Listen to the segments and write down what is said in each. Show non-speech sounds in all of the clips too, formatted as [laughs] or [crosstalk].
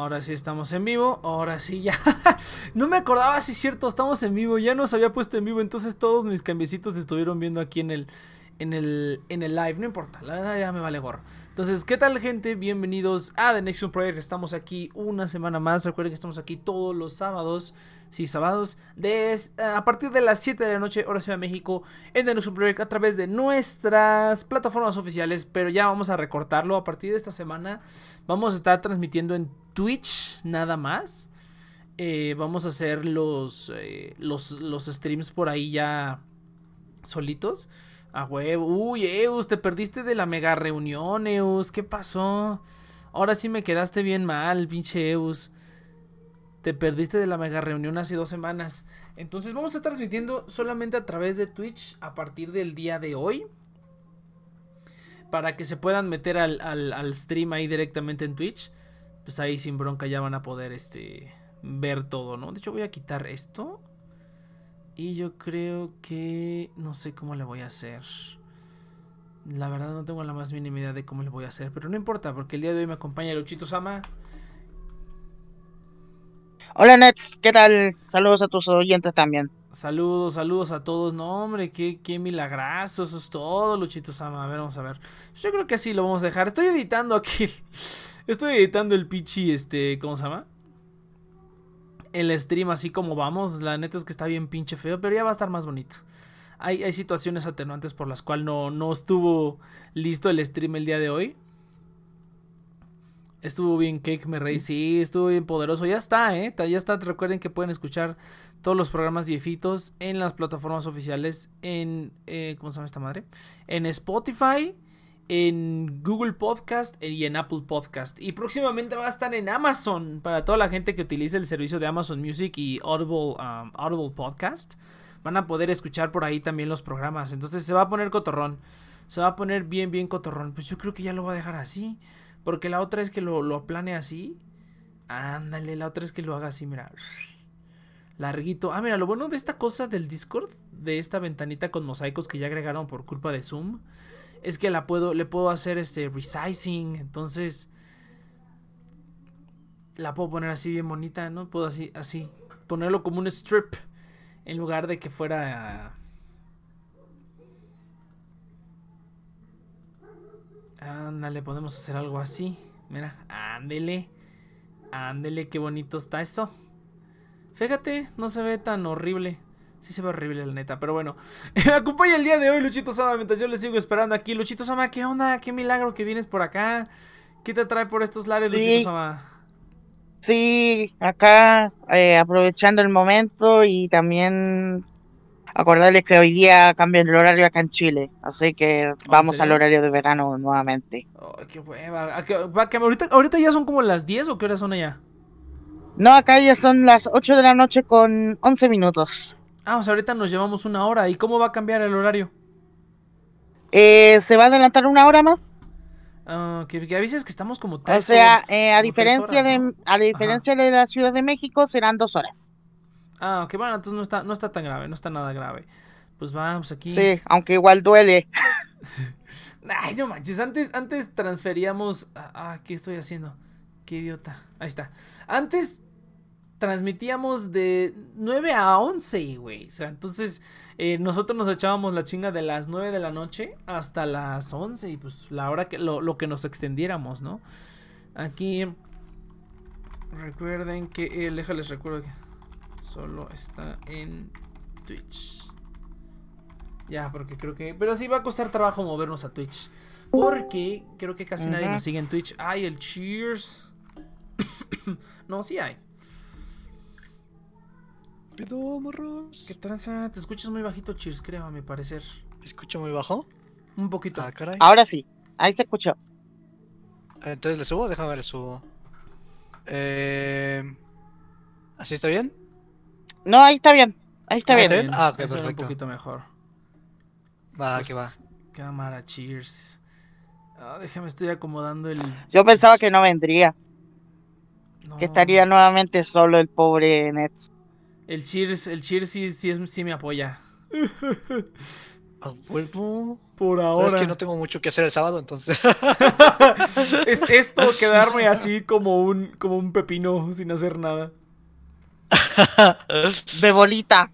Ahora sí estamos en vivo. Ahora sí ya. [laughs] no me acordaba si es cierto, estamos en vivo. Ya nos había puesto en vivo. Entonces todos mis cambiecitos estuvieron viendo aquí en el. En el, en el live, no importa, la verdad ya me vale gorro. Entonces, ¿qué tal gente? Bienvenidos a The Next Project. Estamos aquí una semana más. Recuerden que estamos aquí todos los sábados sí, sábados, eh, a partir de las 7 de la noche, hora Ciudad de México, en The Next Project a través de nuestras plataformas oficiales, pero ya vamos a recortarlo a partir de esta semana. Vamos a estar transmitiendo en Twitch nada más. Eh, vamos a hacer los, eh, los, los streams por ahí ya solitos. A huevo. Uy, Eus, te perdiste de la mega reunión, Eus. ¿Qué pasó? Ahora sí me quedaste bien mal, pinche Eus. Te perdiste de la mega reunión hace dos semanas. Entonces vamos a estar transmitiendo solamente a través de Twitch a partir del día de hoy. Para que se puedan meter al, stream ahí directamente en Twitch. Pues ahí sin bronca ya van a poder este, ver todo, ¿no? De hecho voy a quitar esto. Y yo creo que no sé cómo le voy a hacer. La verdad no tengo la más mínima idea de cómo le voy a hacer. Pero no importa, porque el día de hoy me acompaña Luchito Sama. Hola Nets, ¿qué tal? Saludos a tus oyentes también. Saludos, saludos a todos. No, hombre, qué, qué milagrazo. Eso es todo, Luchito Sama. A ver, vamos a ver. Yo creo que así lo vamos a dejar. Estoy editando aquí. [laughs] Estoy editando el pichi, este, ¿cómo se llama? El stream así como vamos. La neta es que está bien pinche feo, pero ya va a estar más bonito. Hay, hay situaciones atenuantes por las cuales no, no estuvo listo el stream el día de hoy. Estuvo bien Cake, me reí. Sí, estuvo bien poderoso. Ya está, ¿eh? Ya está. Recuerden que pueden escuchar todos los programas viejitos en las plataformas oficiales. En. Eh, ¿Cómo se llama esta madre? En Spotify, en Google Podcast y en Apple Podcast. Y próximamente va a estar en Amazon. Para toda la gente que utilice el servicio de Amazon Music y Audible, um, Audible Podcast. Van a poder escuchar por ahí también los programas. Entonces se va a poner cotorrón. Se va a poner bien, bien cotorrón. Pues yo creo que ya lo voy a dejar así. Porque la otra es que lo, lo aplane así. Ándale, la otra es que lo haga así, mira. Larguito. Ah, mira, lo bueno de esta cosa del Discord, de esta ventanita con mosaicos que ya agregaron por culpa de Zoom, es que la puedo, le puedo hacer este resizing. Entonces, la puedo poner así bien bonita, ¿no? Puedo así, así, ponerlo como un strip en lugar de que fuera Ándale, podemos hacer algo así. Mira, ándele. Ándele, qué bonito está eso. Fíjate, no se ve tan horrible. Sí se ve horrible, la neta, pero bueno. Me [laughs] acompaña el día de hoy, Luchito Sama, mientras yo le sigo esperando aquí. Luchito Sama, ¿qué onda? ¿Qué milagro que vienes por acá? ¿Qué te trae por estos lares, Luchito Sama? Sí, acá eh, aprovechando el momento y también Acordarles que hoy día cambia el horario acá en Chile, así que vamos al horario de verano nuevamente. qué hueva. ahorita, ahorita ya son como las 10 o qué horas son allá? No, acá ya son las 8 de la noche con 11 minutos. Ah, o sea, ahorita nos llevamos una hora. ¿Y cómo va a cambiar el horario? Eh, se va a adelantar una hora más. Que, que veces que estamos como tres O sea, eh, a, diferencia de, a diferencia de la Ciudad de México, serán dos horas. Ah, ok, bueno, entonces no está, no está tan grave, no está nada grave. Pues vamos aquí. Sí, aunque igual duele. [laughs] Ay, no manches, antes, antes transferíamos. Ah, ¿qué estoy haciendo? Qué idiota. Ahí está. Antes transmitíamos de 9 a 11, güey. O sea, entonces eh, nosotros nos echábamos la chinga de las 9 de la noche hasta las 11 y pues la hora que lo, lo que nos extendiéramos, ¿no? Aquí recuerden que, eh, déjales recuerdo que Solo está en Twitch. Ya, porque creo que. Pero sí va a costar trabajo movernos a Twitch. Porque creo que casi nadie nos sigue en Twitch. Ay, el Cheers. [coughs] no, sí hay. ¿Qué morros? ¿Qué tranza? Te escuchas muy bajito, Cheers, creo, a mi parecer. ¿Me escucho muy bajo? Un poquito. Ah, Ahora sí, ahí se escuchó. Entonces le subo, déjame ver, le subo. Eh... ¿Así está bien? No, ahí está bien. Ahí está, bien. Ah, ok, perfecto. un poquito mejor. Va, pues, que va. Cámara, cheers. Ah, déjame, estoy acomodando el. Yo pensaba que no vendría. Que estaría nuevamente solo el pobre Nets. El cheers, el cheers sí, sí, sí me apoya. Por Pero ahora. es que no tengo mucho que hacer el sábado, entonces. [laughs] es esto, quedarme así como un, como un pepino sin hacer nada. [laughs] De bolita.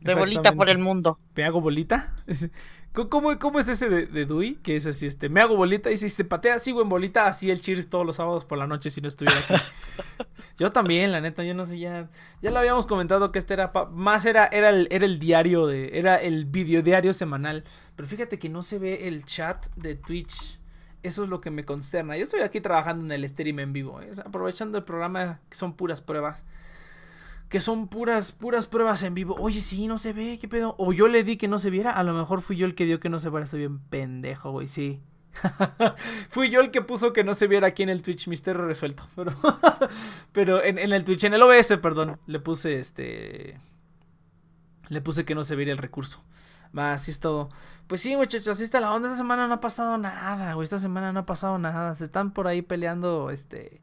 De bolita por el mundo. ¿Me hago bolita? [laughs] ¿Cómo- ¿Cómo, es ese de, de Dewey? Que es así, este, me hago bolita y si te patea, sigo en bolita, así el cheers todos los sábados por la noche si no estuviera aquí. [laughs] yo también, la neta, yo no sé, ya, ya lo habíamos comentado que este era, pa- más era, era el, era el diario de, era el video diario semanal, pero fíjate que no se ve el chat de Twitch. Eso es lo que me consterna. Yo estoy aquí trabajando en el stream en vivo, ¿eh? Aprovechando el programa que son puras pruebas que son puras, puras pruebas en vivo. Oye, sí, no se ve, ¿qué pedo? O yo le di que no se viera, a lo mejor fui yo el que dio que no se viera, estoy bien pendejo, güey, sí. [laughs] fui yo el que puso que no se viera aquí en el Twitch, misterio resuelto. [laughs] Pero, pero en, en el Twitch, en el OBS, perdón, le puse este... Le puse que no se viera el recurso. Va, así es todo. Pues sí, muchachos, así está la onda. Esta semana no ha pasado nada, güey. Esta semana no ha pasado nada. Se están por ahí peleando, este...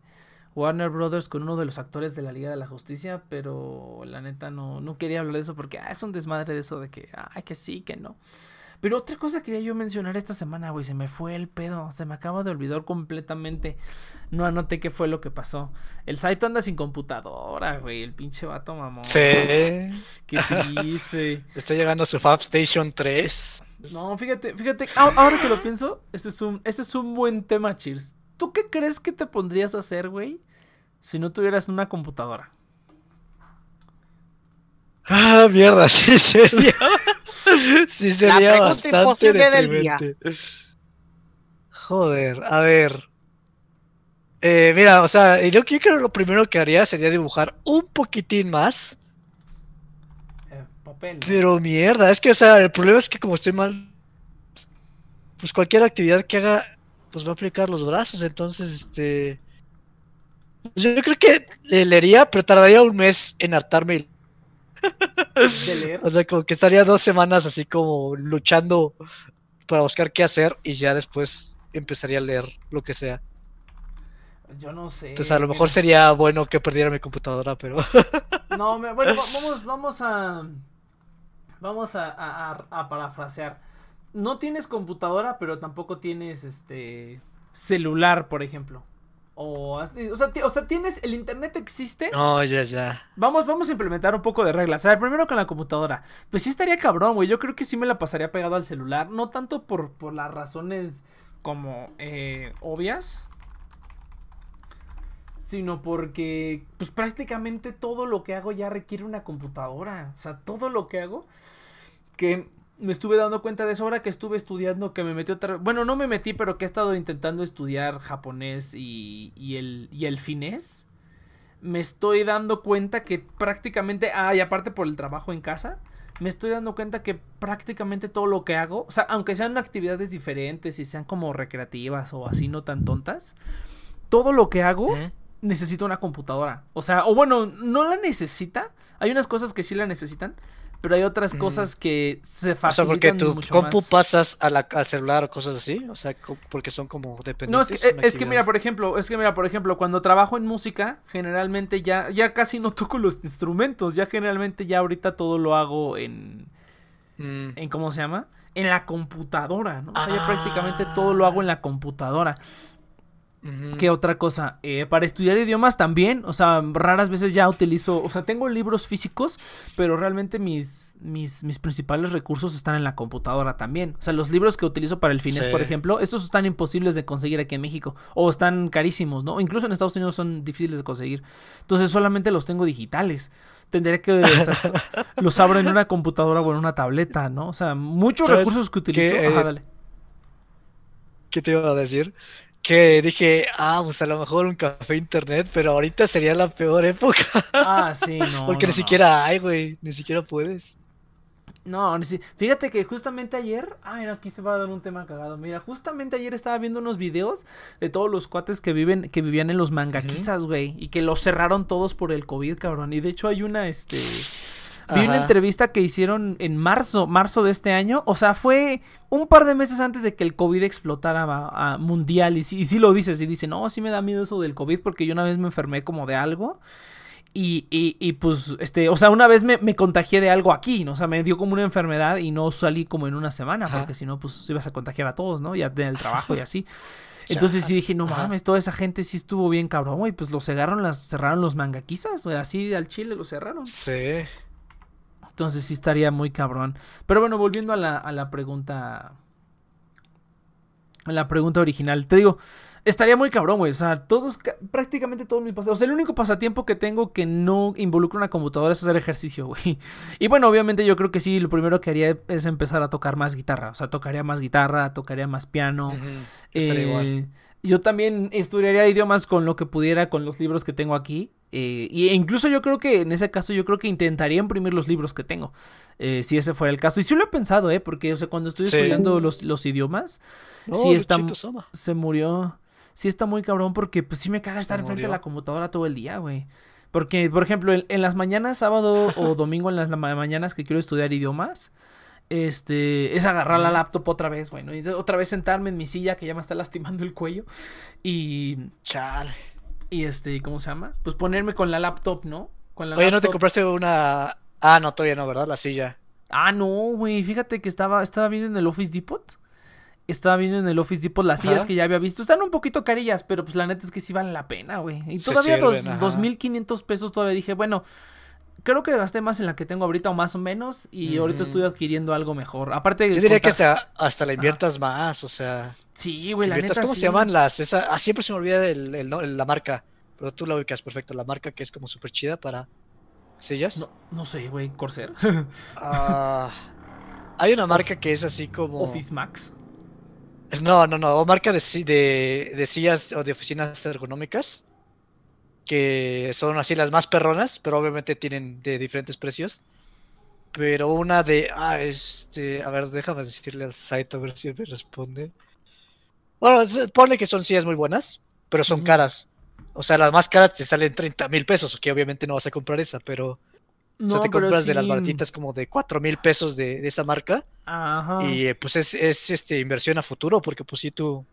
Warner Brothers con uno de los actores de la Liga de la Justicia, pero la neta no, no quería hablar de eso porque ah, es un desmadre de eso de que, ay, que sí, que no. Pero otra cosa quería yo mencionar esta semana, güey, se me fue el pedo, se me acaba de olvidar completamente. No anoté qué fue lo que pasó. El Saito anda sin computadora, güey, el pinche vato mamón. Sí. Qué triste. [laughs] Está llegando su Fab Station 3. No, fíjate, fíjate, ahora que lo pienso, este es un, este es un buen tema, Cheers. ¿Tú qué crees que te pondrías a hacer, güey, si no tuvieras una computadora? Ah, mierda, [laughs] sí sería. [laughs] sí sería bastante imposible del día. deprimente. Joder, a ver. Eh, mira, o sea, yo, creo que lo primero que haría sería dibujar un poquitín más. Eh, papel. Pero mierda, es que, o sea, el problema es que como estoy mal, pues cualquier actividad que haga, pues va a aplicar los brazos, entonces, este... pues Yo creo que leería, pero tardaría un mes en hartarme. de leer. [laughs] O sea, como que estaría dos semanas así como luchando para buscar qué hacer y ya después empezaría a leer lo que sea. Yo no sé. Entonces a lo mejor mira. sería bueno que perdiera mi computadora, pero... [laughs] No, me- bueno, va- vamos, vamos a. Vamos a, a- a- a parafrasear. No tienes computadora, pero tampoco tienes este. celular, por ejemplo. O, o, sea, o sea, tienes. El internet existe. No, ya, ya. Vamos, vamos a implementar un poco de reglas. A ver, primero con la computadora. Pues sí estaría cabrón, güey. Yo creo que sí me la pasaría pegado al celular. No tanto por, por las razones como eh, obvias. Sino porque, pues prácticamente todo lo que hago ya requiere una computadora. O sea, todo lo que hago. Que me estuve dando cuenta de eso ahora que estuve estudiando, que me metí otra Bueno, no me metí, pero que he estado intentando estudiar japonés y, y el, y el finés me estoy dando cuenta que prácticamente, ah, y aparte por el trabajo en casa, me estoy dando cuenta que prácticamente todo lo que hago, o sea, aunque sean actividades diferentes y sean como recreativas o así no tan tontas, todo lo que hago ¿Eh? necesita una computadora. O sea, o bueno, no la necesita. Hay unas cosas que sí la necesitan, pero hay otras Mm. cosas que se O sea, facilitan porque tu mucho compu más. pasas a la, al celular o cosas así, o sea, porque son como No, dependientes. es que, son es que mira, por ejemplo, es que mira, por ejemplo, cuando trabajo en música, generalmente ya, ya casi no [laughs] toco los instrumentos, ya generalmente ya ahorita todo lo hago en, Mm, en ¿cómo se llama? En la computadora, ¿no? O sea, ya Ah. prácticamente todo lo hago en la computadora. ¿Qué otra cosa? Eh, para estudiar idiomas también, o sea, raras veces ya utilizo, o sea, tengo libros físicos, pero realmente mis, mis, mis principales recursos están en la computadora también. O sea, los libros que utilizo para el finés, Sí. por ejemplo, estos están imposibles de conseguir aquí en México, o están carísimos, ¿no? Incluso en Estados Unidos son difíciles de conseguir. Entonces solamente los tengo digitales. Tendré que, o sea, [laughs] los abro en una computadora o en una tableta, ¿no? O sea, muchos ¿Sabes recursos que utilizo. qué? Ajá, dale. ¿Qué te iba a decir? Que dije, ah, pues a lo mejor un café internet, pero ahorita sería la peor época. Ah, [laughs] sí, no. porque no, ni no. siquiera hay, güey. Ni siquiera puedes. No, fíjate que justamente ayer, ah, mira, aquí se va a dar un tema cagado. Mira, justamente ayer estaba viendo unos videos de todos los cuates que viven, que vivían en los mangaquizas, güey, y que los cerraron todos por el COVID, cabrón. Y de hecho hay una, este, vi una entrevista que hicieron en marzo, marzo de este año. O sea, fue un par de meses antes de que el COVID explotara a, a mundial. Y sí, y sí lo dices, y dice, no, sí me da miedo eso del COVID porque yo una vez me enfermé como de algo. Y, y, y, pues, este, o sea, una vez me, me, contagié de algo aquí, ¿no? O sea, me dio como una enfermedad y no salí como en una semana, Ajá. porque si no, pues ibas a contagiar a todos, ¿no? Ya en el trabajo y así. [laughs] Entonces sí dije, no Ajá. mames, toda esa gente sí estuvo bien cabrón, güey. Pues lo cerraron, las, cerraron los mangaquizas, güey. Así al chile lo cerraron. Sí. Entonces sí estaría muy cabrón. Pero bueno, volviendo a la, a la pregunta. A la pregunta original. Te digo, estaría muy cabrón, güey. O sea, todos, prácticamente todos mis pasatiempos. O sea, el único pasatiempo que tengo que no involucra una computadora es hacer ejercicio, [laughs] güey. Y bueno, obviamente yo creo que sí, lo primero que haría es empezar a tocar más guitarra. O sea, tocaría más guitarra, tocaría más piano. Uh -huh. Eh, igual. Yo también estudiaría idiomas con lo que pudiera, con los libros que tengo aquí. Eh, y incluso yo creo que en ese caso yo creo que intentaría imprimir los libros que tengo. Eh, si ese fuera el caso. Y sí lo he pensado, ¿eh? Porque, o sea, cuando estoy sí. estudiando los, los idiomas, No, sí está, se murió. Sí está muy cabrón porque pues sí me caga estar enfrente de la computadora todo el día, güey. Porque, por ejemplo, en, en, las mañanas, sábado [laughs] o domingo en las mañanas que quiero estudiar idiomas, este, es agarrar la laptop otra vez, güey, ¿no? Y otra vez sentarme en mi silla que ya me está lastimando el cuello y... Chale. Y este, ¿cómo se llama? Pues ponerme con la laptop, ¿no? Con la Oye, laptop. ¿no te compraste una...? Ah, no, todavía no, ¿verdad? La silla. Ah, no, güey, fíjate que estaba, estaba viendo en el Office Depot. Estaba viendo en el Office Depot las sillas que ya había visto. Están un poquito carillas, pero pues la neta es que sí valen la pena, güey. Y todavía dos, ajá. 2.500 pesos todavía dije, bueno, creo que gasté más en la que tengo ahorita o más o menos. Y ahorita estoy adquiriendo algo mejor. Aparte Yo diría que hasta, hasta la inviertas más, o sea... Sí, güey, la inviertas- neta ¿Cómo sí. se llaman las...? Esa, ah, siempre se me olvida el, el la marca, pero tú la ubicas perfecto. La marca que es como súper chida para sillas. No, no sé, güey, Corsair. Ah, hay una [laughs] marca que es así como... Office Max. No, no, no, o marca de, de, de sillas o de oficinas ergonómicas, que son así las más perronas, pero obviamente tienen de diferentes precios. Pero una de, ah, este, a ver, déjame decirle al site a ver si me responde. Bueno, ponle que son sillas muy buenas, pero son caras. O sea, las más caras te salen 30 mil pesos, que obviamente no vas a comprar esa, pero o sea, No, te compras de las baratitas como de 4 mil pesos de, de esa marca. Ajá. Y eh, pues es, es este inversión a futuro, porque pues sí tu,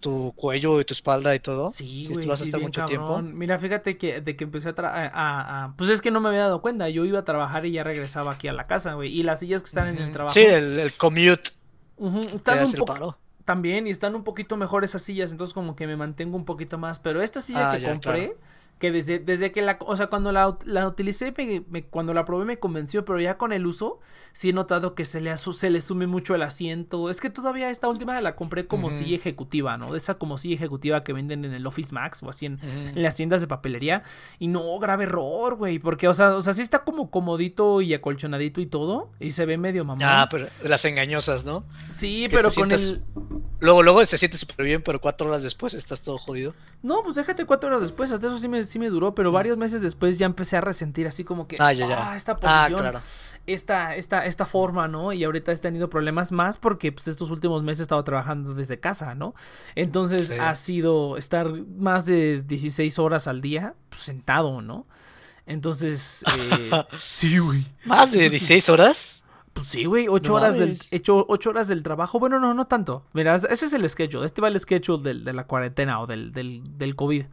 tu cuello y tu espalda y todo. Sí, sí güey, vas a sí, estar mucho cabrón. tiempo. Mira, fíjate que de que empecé a, tra- a, a- Pues es que no me había dado cuenta. Yo iba a trabajar y ya regresaba aquí a la casa, güey. Y las sillas que están en el trabajo. Sí, el, el commute ujú, te están un poco. También, y están un poquito mejor esas sillas. Entonces, como que me mantengo un poquito más. Pero esta silla Ah, que ya, compré. claro. Que desde, desde que la, o sea, cuando la, la utilicé, me- me- cuando la probé me convenció, pero ya con el uso, sí he notado que se le, se le sume mucho el asiento. Es que todavía esta última la compré como Ujú. silla ejecutiva, ¿no? De esa como silla ejecutiva que venden en el Office Max o así en, las tiendas de papelería. Y no, grave error, güey. Porque, o sea, o sea, sí está como comodito y acolchonadito y todo. Y se ve medio mamón. Ah, pero las engañosas, ¿no? sí, que pero con sientas- el. Luego, luego se siente súper bien, pero cuatro horas después estás todo jodido. No, pues déjate cuatro horas después. Hasta eso sí me, sí me duró. Pero varios meses después ya empecé a resentir así como que. Ah, ya, ya. esta Ah, posición. claro. esta, esta, esta forma, ¿no? Y ahorita he tenido problemas más porque pues estos últimos meses he estado trabajando desde casa, ¿no? Entonces Sí. ha sido estar más de 16 horas al día pues, sentado, ¿no? Entonces, eh, [laughs] sí, güey. ¿Más de Entonces, 16 horas? Pues sí, güey, ocho No horas del, hecho, ocho horas del trabajo. Bueno, no, no tanto. Mira, ese es el schedule. Este va el schedule del- de la cuarentena o del, del, del COVID.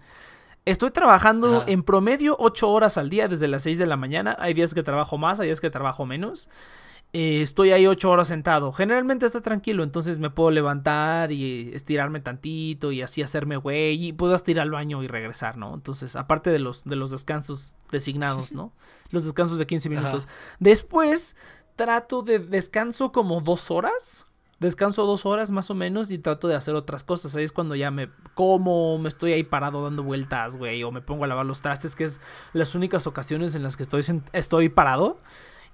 Estoy trabajando Ajá. en promedio ocho horas al día desde las 6 de la mañana. Hay días que trabajo más, hay días que trabajo menos. Eh, estoy ahí ocho horas sentado. Generalmente está tranquilo, entonces me puedo levantar y estirarme tantito y así hacerme güey. Y puedo hasta ir al baño y regresar, ¿no? Entonces, aparte de los, de los descansos designados, [laughs] ¿no? Los descansos de 15 Ajá. minutos. Después trato de descanso como dos horas. Descanso dos horas más o menos y trato de hacer otras cosas. Ahí es cuando ya me como, me estoy ahí parado dando vueltas, güey, o me pongo a lavar los trastes, que es las únicas ocasiones en las que estoy, estoy parado.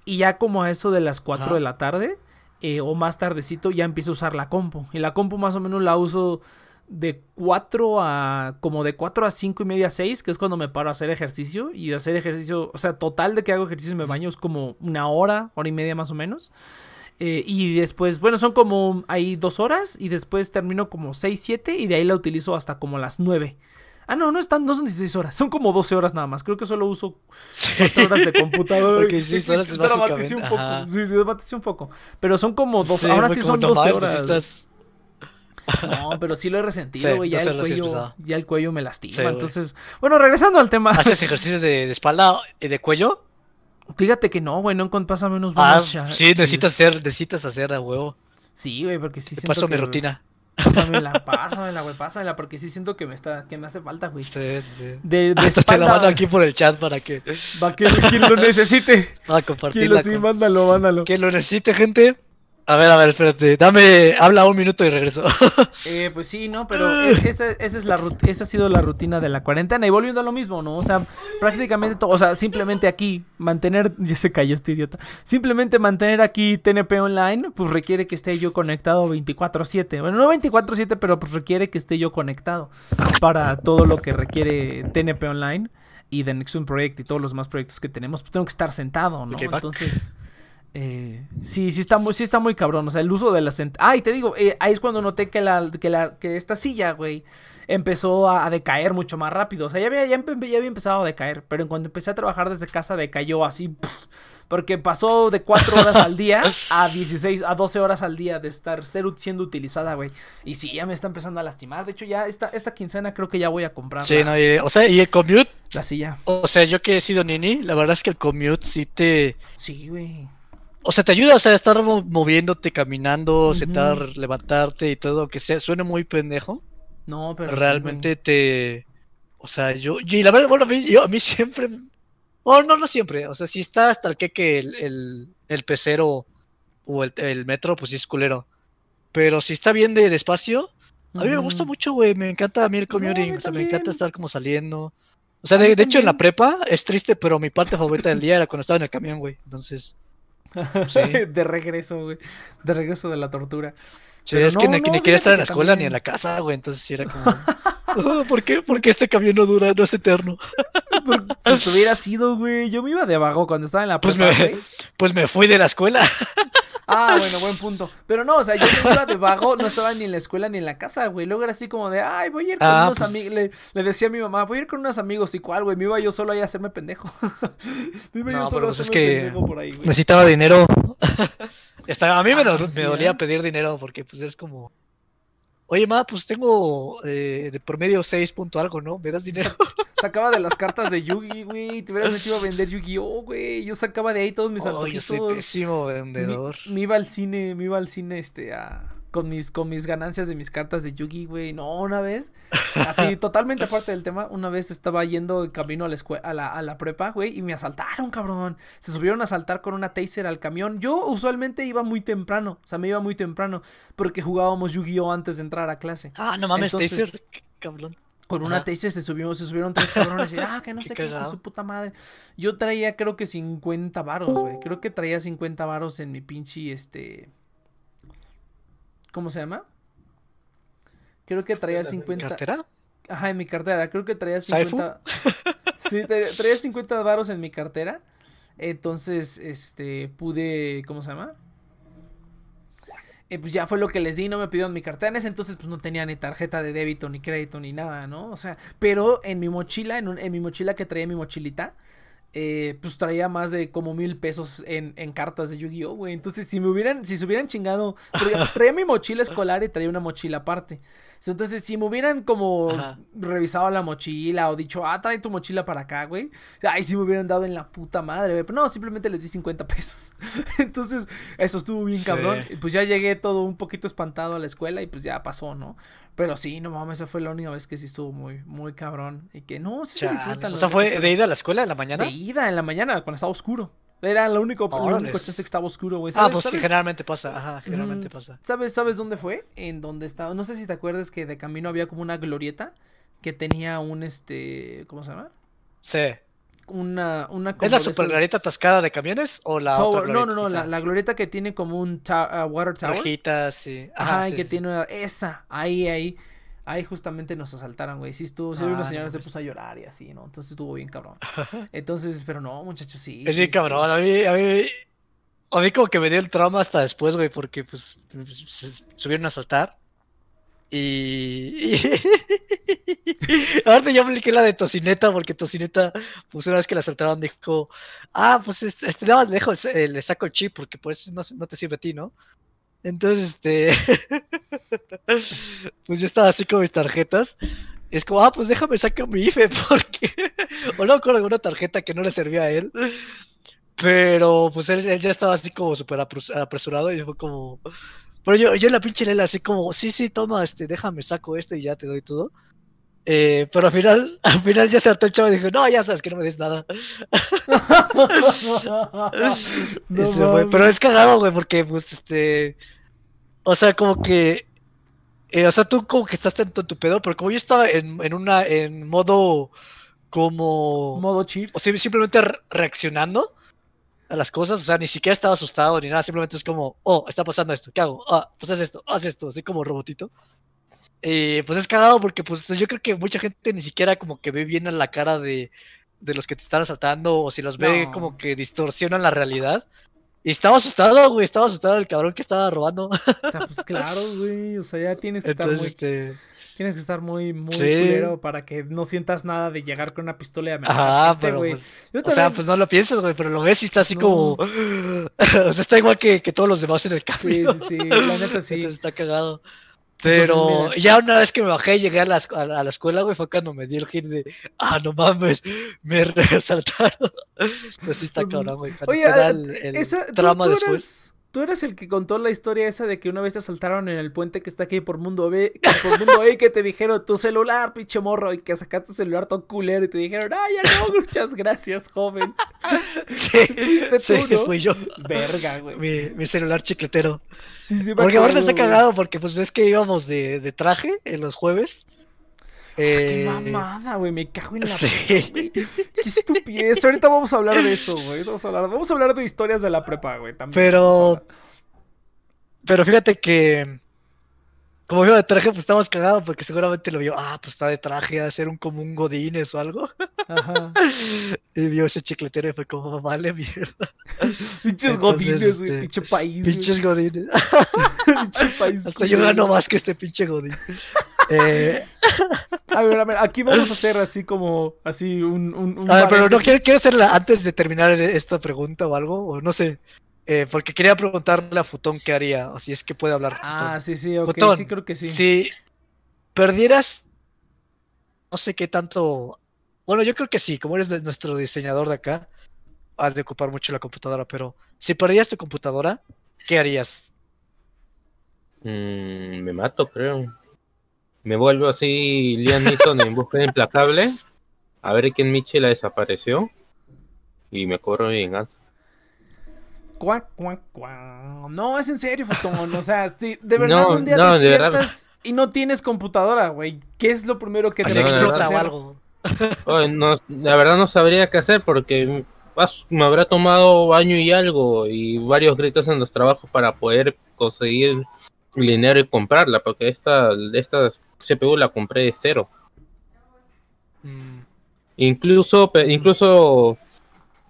Y ya como a eso de las 4 Ajá. de la tarde eh, o más tardecito ya empiezo a usar la compu. Y la compu más o menos la uso de 4 a como de 4 a 5 y media 6, que es cuando me paro a hacer ejercicio y de hacer ejercicio, o sea, total de que hago ejercicio y me baño es como una hora, hora y media más o menos. Eh, y después, bueno, son como ahí dos horas y después termino como 6, 7 y de ahí la utilizo hasta como las 9. Ah, no, no, están, no son 16 horas, son como 12 horas nada más. Creo que solo uso Sí. 4 horas de computadora. Porque 16 horas es básicamente- un poco. ajá. Sí, sí, un poco. Pero son como 12, Sí, ahora sí son no 12 mames, pues horas. sí estás- No, pero sí lo he resentido, Sí, güey. ya, el cuello, ya el cuello me lastima. Sí, entonces, bueno, regresando al tema. ¿Haces ejercicios de, de espalda y de cuello? Fíjate que no, güey, no pásame unos Ah, buenos sí, necesitas hacer, necesitas hacer a huevo. Sí, güey, porque sí Te siento paso mi rutina. Pásamela, pásamela, güey, pásamela, porque sí siento que me está, que me hace falta, güey. Sí, sí, sí. De, de Hasta te la espalda, mando aquí por el chat para que Va que quien lo necesite. [laughs] para Quien compartirla. lo sí, con- mándalo, mándalo. Quien lo necesite, gente. A ver, a ver, espérate. Dame, habla un minuto y regreso. [laughs] Eh, pues sí, ¿no? Pero e- esa, esa es la esa ha sido la rutina de la cuarentena. Y volviendo a lo mismo, ¿no? O sea, prácticamente todo. O sea, simplemente aquí mantener. [laughs] Ya se cayó este idiota. Simplemente mantener aquí TNP online, pues requiere que esté yo conectado 24-7. Bueno, no 24-7, pero pues requiere que esté yo conectado para todo lo que requiere TNP online y de Nexus Project y todos los demás proyectos que tenemos. Pues tengo que estar sentado, ¿no? Ok, back. Eh, sí, sí está muy, sí está muy cabrón. O sea, el uso de la sent- Ah, y te digo, eh, ahí es cuando noté que la, que la, que esta silla, güey, empezó a, a decaer mucho más rápido. O sea, ya había, ya, empe- ya había empezado a decaer. Pero en cuanto empecé a trabajar desde casa, decayó así. porque pasó de 4 horas al día a 16, a 12 horas al día de estar ser, siendo utilizada, güey. Y sí, ya me está empezando a lastimar. De hecho, ya esta, esta quincena creo que ya voy a comprar Sí, no, y- o sea, y el commute, la silla. o sea, yo que he sido nini, la verdad es que el commute sí te, Sí, güey. O sea, te ayuda, o sea, estar mo- moviéndote, caminando, sentar, levantarte y todo, aunque sea, suene muy pendejo, No, pero sí, realmente te, o sea, yo, y la verdad, bueno, a mí, yo, a mí siempre, o no, no siempre, o sea, si está hasta el que el, el, el pecero o el, el metro, pues sí es culero, pero si está bien de despacio, A mí me gusta mucho, güey. Me encanta a mí el No, commuting. o sea, me encanta estar como saliendo. O sea, de, de hecho, en la prepa es triste, pero mi parte favorita del día era cuando estaba en el camión, güey. Entonces, [laughs] Sí. de regreso, güey. De regreso de la tortura. sí, es que no, ni, no, ni quería estar en que la escuela ni en la casa, güey. Entonces, sí era como. [laughs] "Oh, ¿Por qué? Porque este camión no dura, no es eterno. [laughs] Te hubiera sido, güey. Yo me iba de vago cuando estaba en la Pues prepa, me, güey. pues me fui de la escuela. Ah, bueno, buen punto. Pero no, o sea, yo iba de vago, no estaba ni en la escuela ni en la casa, güey. Luego era así como de, ay, voy a ir con Ah, unos pues- amigos. Le, le decía a mi mamá, voy a ir con unos amigos. ¿Y cuál, güey? Me iba yo solo ahí a hacerme pendejo. [laughs] me iba No, yo pero solo a pues es hacerme que pendejo por ahí, güey. Necesitaba dinero. [laughs] Estaba- a mí me, Ah, do- sí, me dolía ¿eh? pedir dinero porque, pues, es como. Oye, ma, pues tengo eh, de promedio 6 punto algo, ¿no? ¿Me das dinero? [laughs] Sacaba de las cartas de Yugi, güey. Te hubieras metido a vender Yu-Gi-Oh, güey. Yo sacaba de ahí todos mis Oh, yo soy antojitos. pésimo Me, vendedor. me iba al cine, me iba al cine, este, a, con mis, con mis ganancias de mis cartas de Yugi, güey. No, una vez, así, [laughs] totalmente aparte del tema, una vez estaba yendo en camino a la escuela, a la, a la prepa, güey, y me asaltaron, cabrón. Se subieron a asaltar con una taser al camión. Yo usualmente iba muy temprano, o sea, me iba muy temprano, porque jugábamos Yu-Gi-Oh antes de entrar a clase. Ah, no mames, Entonces- Taser. qué Cabrón. Con una Ajá. taser se subió, se subieron tres cabrones y ah, que no Qué sé qué, cagado. su puta madre. Yo traía creo que 50 varos, güey. Creo que traía 50 varos en mi pinche este ¿Cómo se llama? Creo que traía 50 ¿Cartera? Ajá, en mi cartera. Creo que traía ¿Saifu? 50 [laughs] Sí, tra- traía 50 varos en mi cartera. Entonces, este pude, ¿cómo se llama? Eh, pues ya fue lo que les di, no me pidieron mi cartera. En ese entonces, pues no tenía ni tarjeta de débito, ni crédito, ni nada, ¿no? O sea, pero en mi mochila, en, un- en mi mochila que traía mi mochilita, eh, pues traía más de como mil pesos en, en cartas de Yu-Gi-Oh, güey. Entonces, si me hubieran, si se hubieran chingado, [laughs] traía mi mochila escolar y traía una mochila aparte. Entonces, si me hubieran como Ajá. revisado la mochila o dicho, ah, trae tu mochila para acá, güey. Ay, si me hubieran dado en la puta madre, güey. Pero no, simplemente les di 50 pesos. [laughs] Entonces, eso estuvo bien Sí. cabrón. Y pues ya llegué todo un poquito espantado a la escuela y pues ya pasó, ¿no? Pero sí, no mames, esa fue la única vez que sí estuvo muy, muy cabrón. Y que no, sí se disfrutan. O sea, fue de ida a la escuela en la mañana. de ida en la mañana cuando estaba oscuro. Era lo único, único chance que estaba oscuro, güey. Ah, ¿Sabes- pues sí, sabes? generalmente pasa. Ajá, generalmente Mm, pasa. ¿Sabes, ¿Sabes dónde fue? En donde estaba. No sé si te acuerdas que de camino había como una glorieta que tenía un este. ¿Cómo se llama? Sí. Una. una ¿Es como la de super glorieta atascada de camiones o la Tower- otra no, no, no, la, la glorieta que tiene como un ta- ah, water tower. Rejitas, sí. Ajá, Ajá, y sí, que sí. tiene una- esa, ahí, ahí. Ahí justamente nos asaltaron, güey. Sí, estuvo, sí, Ah, una no señora se mames. puso a llorar y así, ¿no? Entonces estuvo bien cabrón. [laughs] Entonces, pero no, muchachos, sí. Es bien cabrón, a mí, a mí, a mí como que me dio el trauma hasta después, güey, porque pues se subieron a saltar y... [laughs] Ahorita yo apliqué la de Tocineta porque Tocineta, pues una vez que la saltaron dijo, ah, pues es- este nada eh, le saco el chip porque por eso no, te sirve a ti, ¿no? Entonces, este. [laughs] pues yo estaba así con mis tarjetas. Es como, ah, pues déjame sacar mi IFE [laughs] porque. o no acuerdo de una tarjeta que no le servía a él. Pero pues él, él ya estaba así como súper apres- apresurado y fue como. Pero yo, yo en la pinche lela así como, sí, sí, toma, este, déjame saco esto y ya te doy todo. Eh, pero al final, [laughs] al final ya se hartó el chavo y dijo, no, ya sabes que no me des nada. [laughs] [laughs] No. Pero es cagado, güey, porque pues este. O sea, como que. eh, o sea, tú como que estás tanto en tu pedo, pero como yo estaba en, en una. en modo. como. Modo cheers. O sea, simplemente re- reaccionando a las cosas. O sea, ni siquiera estaba asustado ni nada. Simplemente es como, oh, está pasando esto. ¿Qué hago? Ah, pues haz esto, haz esto. Así como robotito. Eh, pues es cagado porque pues yo creo que mucha gente ni siquiera como que ve bien a la cara de, de los que te están asaltando o si los ve No. como que distorsionan la realidad. Y estaba asustado, güey, estaba asustado el cabrón que estaba robando. Ah, Pues claro, güey. O sea, ya tienes que estar Entonces, muy, este... tienes que estar muy, muy Sí. culero para que no sientas nada de llegar con una pistola y amenazar gente, pero güey. pues, Yo o sea, también- pues no lo piensas, güey, pero lo ves y está así No. como... [gasps] o sea, está igual que, que todos los demás en el Sí, cambio. sí, sí, la neta [laughs] sí. Entonces está cagado. Pero ya una vez que me bajé y llegué a la, a la, a la escuela, güey, fue cuando me di el hit de, ah, no mames, me [laughs] resaltaron. [laughs] Pues sí está cabrón, güey. Oye, ah, el, el esa, tú, trama tú después. Tú eres el que contó la historia esa de que una vez te asaltaron en el puente que está aquí por Mundo B, que por Mundo A y que te dijeron tu celular, pinche morro, y que sacaste tu celular todo culero y te dijeron, ah, ya no, [laughs] muchas gracias, joven. [laughs] Sí, fuiste sí, tú, ¿no? fui yo. Verga, güey. Mi, mi celular chicletero. Sí, sí, me Porque aparte acuerdo, está cagado, porque pues ves que íbamos de, de traje en los jueves. Qué Eh, mamada, güey, me cago en la Sí. güey. Qué estupidez. Ahorita vamos a hablar de eso, güey. Vamos a hablar, vamos a hablar de historias de la prepa, güey. También. Pero. Pero fíjate que. Como iba de traje, pues estábamos cagados porque seguramente lo vio. Ah, pues está de traje a ser un como un godines o algo. Ajá. [laughs] Y vio ese chicletero y fue como, vale, mierda. Pinches godines, güey. este, Pinche país. Pinches godines. [laughs] Pinche país. Hasta yo gano más que este pinche godín. Eh, A ver, a ver, aquí vamos a hacer así como, así un... un, un a ver, pero no quiero, quiero hacerla antes de terminar esta pregunta o algo, o no sé. Eh, porque quería preguntarle a Futón qué haría, o si es que puede hablar. Ah, Futón. sí, sí, ok, Futón, sí, creo que sí. Si perdieras, no sé qué tanto. Bueno, yo creo que sí, como eres de- nuestro diseñador de acá, has de ocupar mucho la computadora, pero si perdieras tu computadora, ¿qué harías? Mm, me mato, creo. Me vuelvo así Liam Neeson en búsqueda implacable. A ver quién Michi la desapareció. Y me corro mi venganza. Cuac, cuac, cuac. No, es en serio, Fotón. O sea, si de verdad No, un día no, de verdad. despiertas y no tienes computadora, güey. ¿Qué es lo primero que te no, explota o algo. [laughs] Oye, no, la verdad no sabría qué hacer porque me habrá tomado año y algo y varios gritos en los trabajos para poder conseguir el dinero y comprarla, porque esta, esta CPU la compré de cero. Mm, Incluso, incluso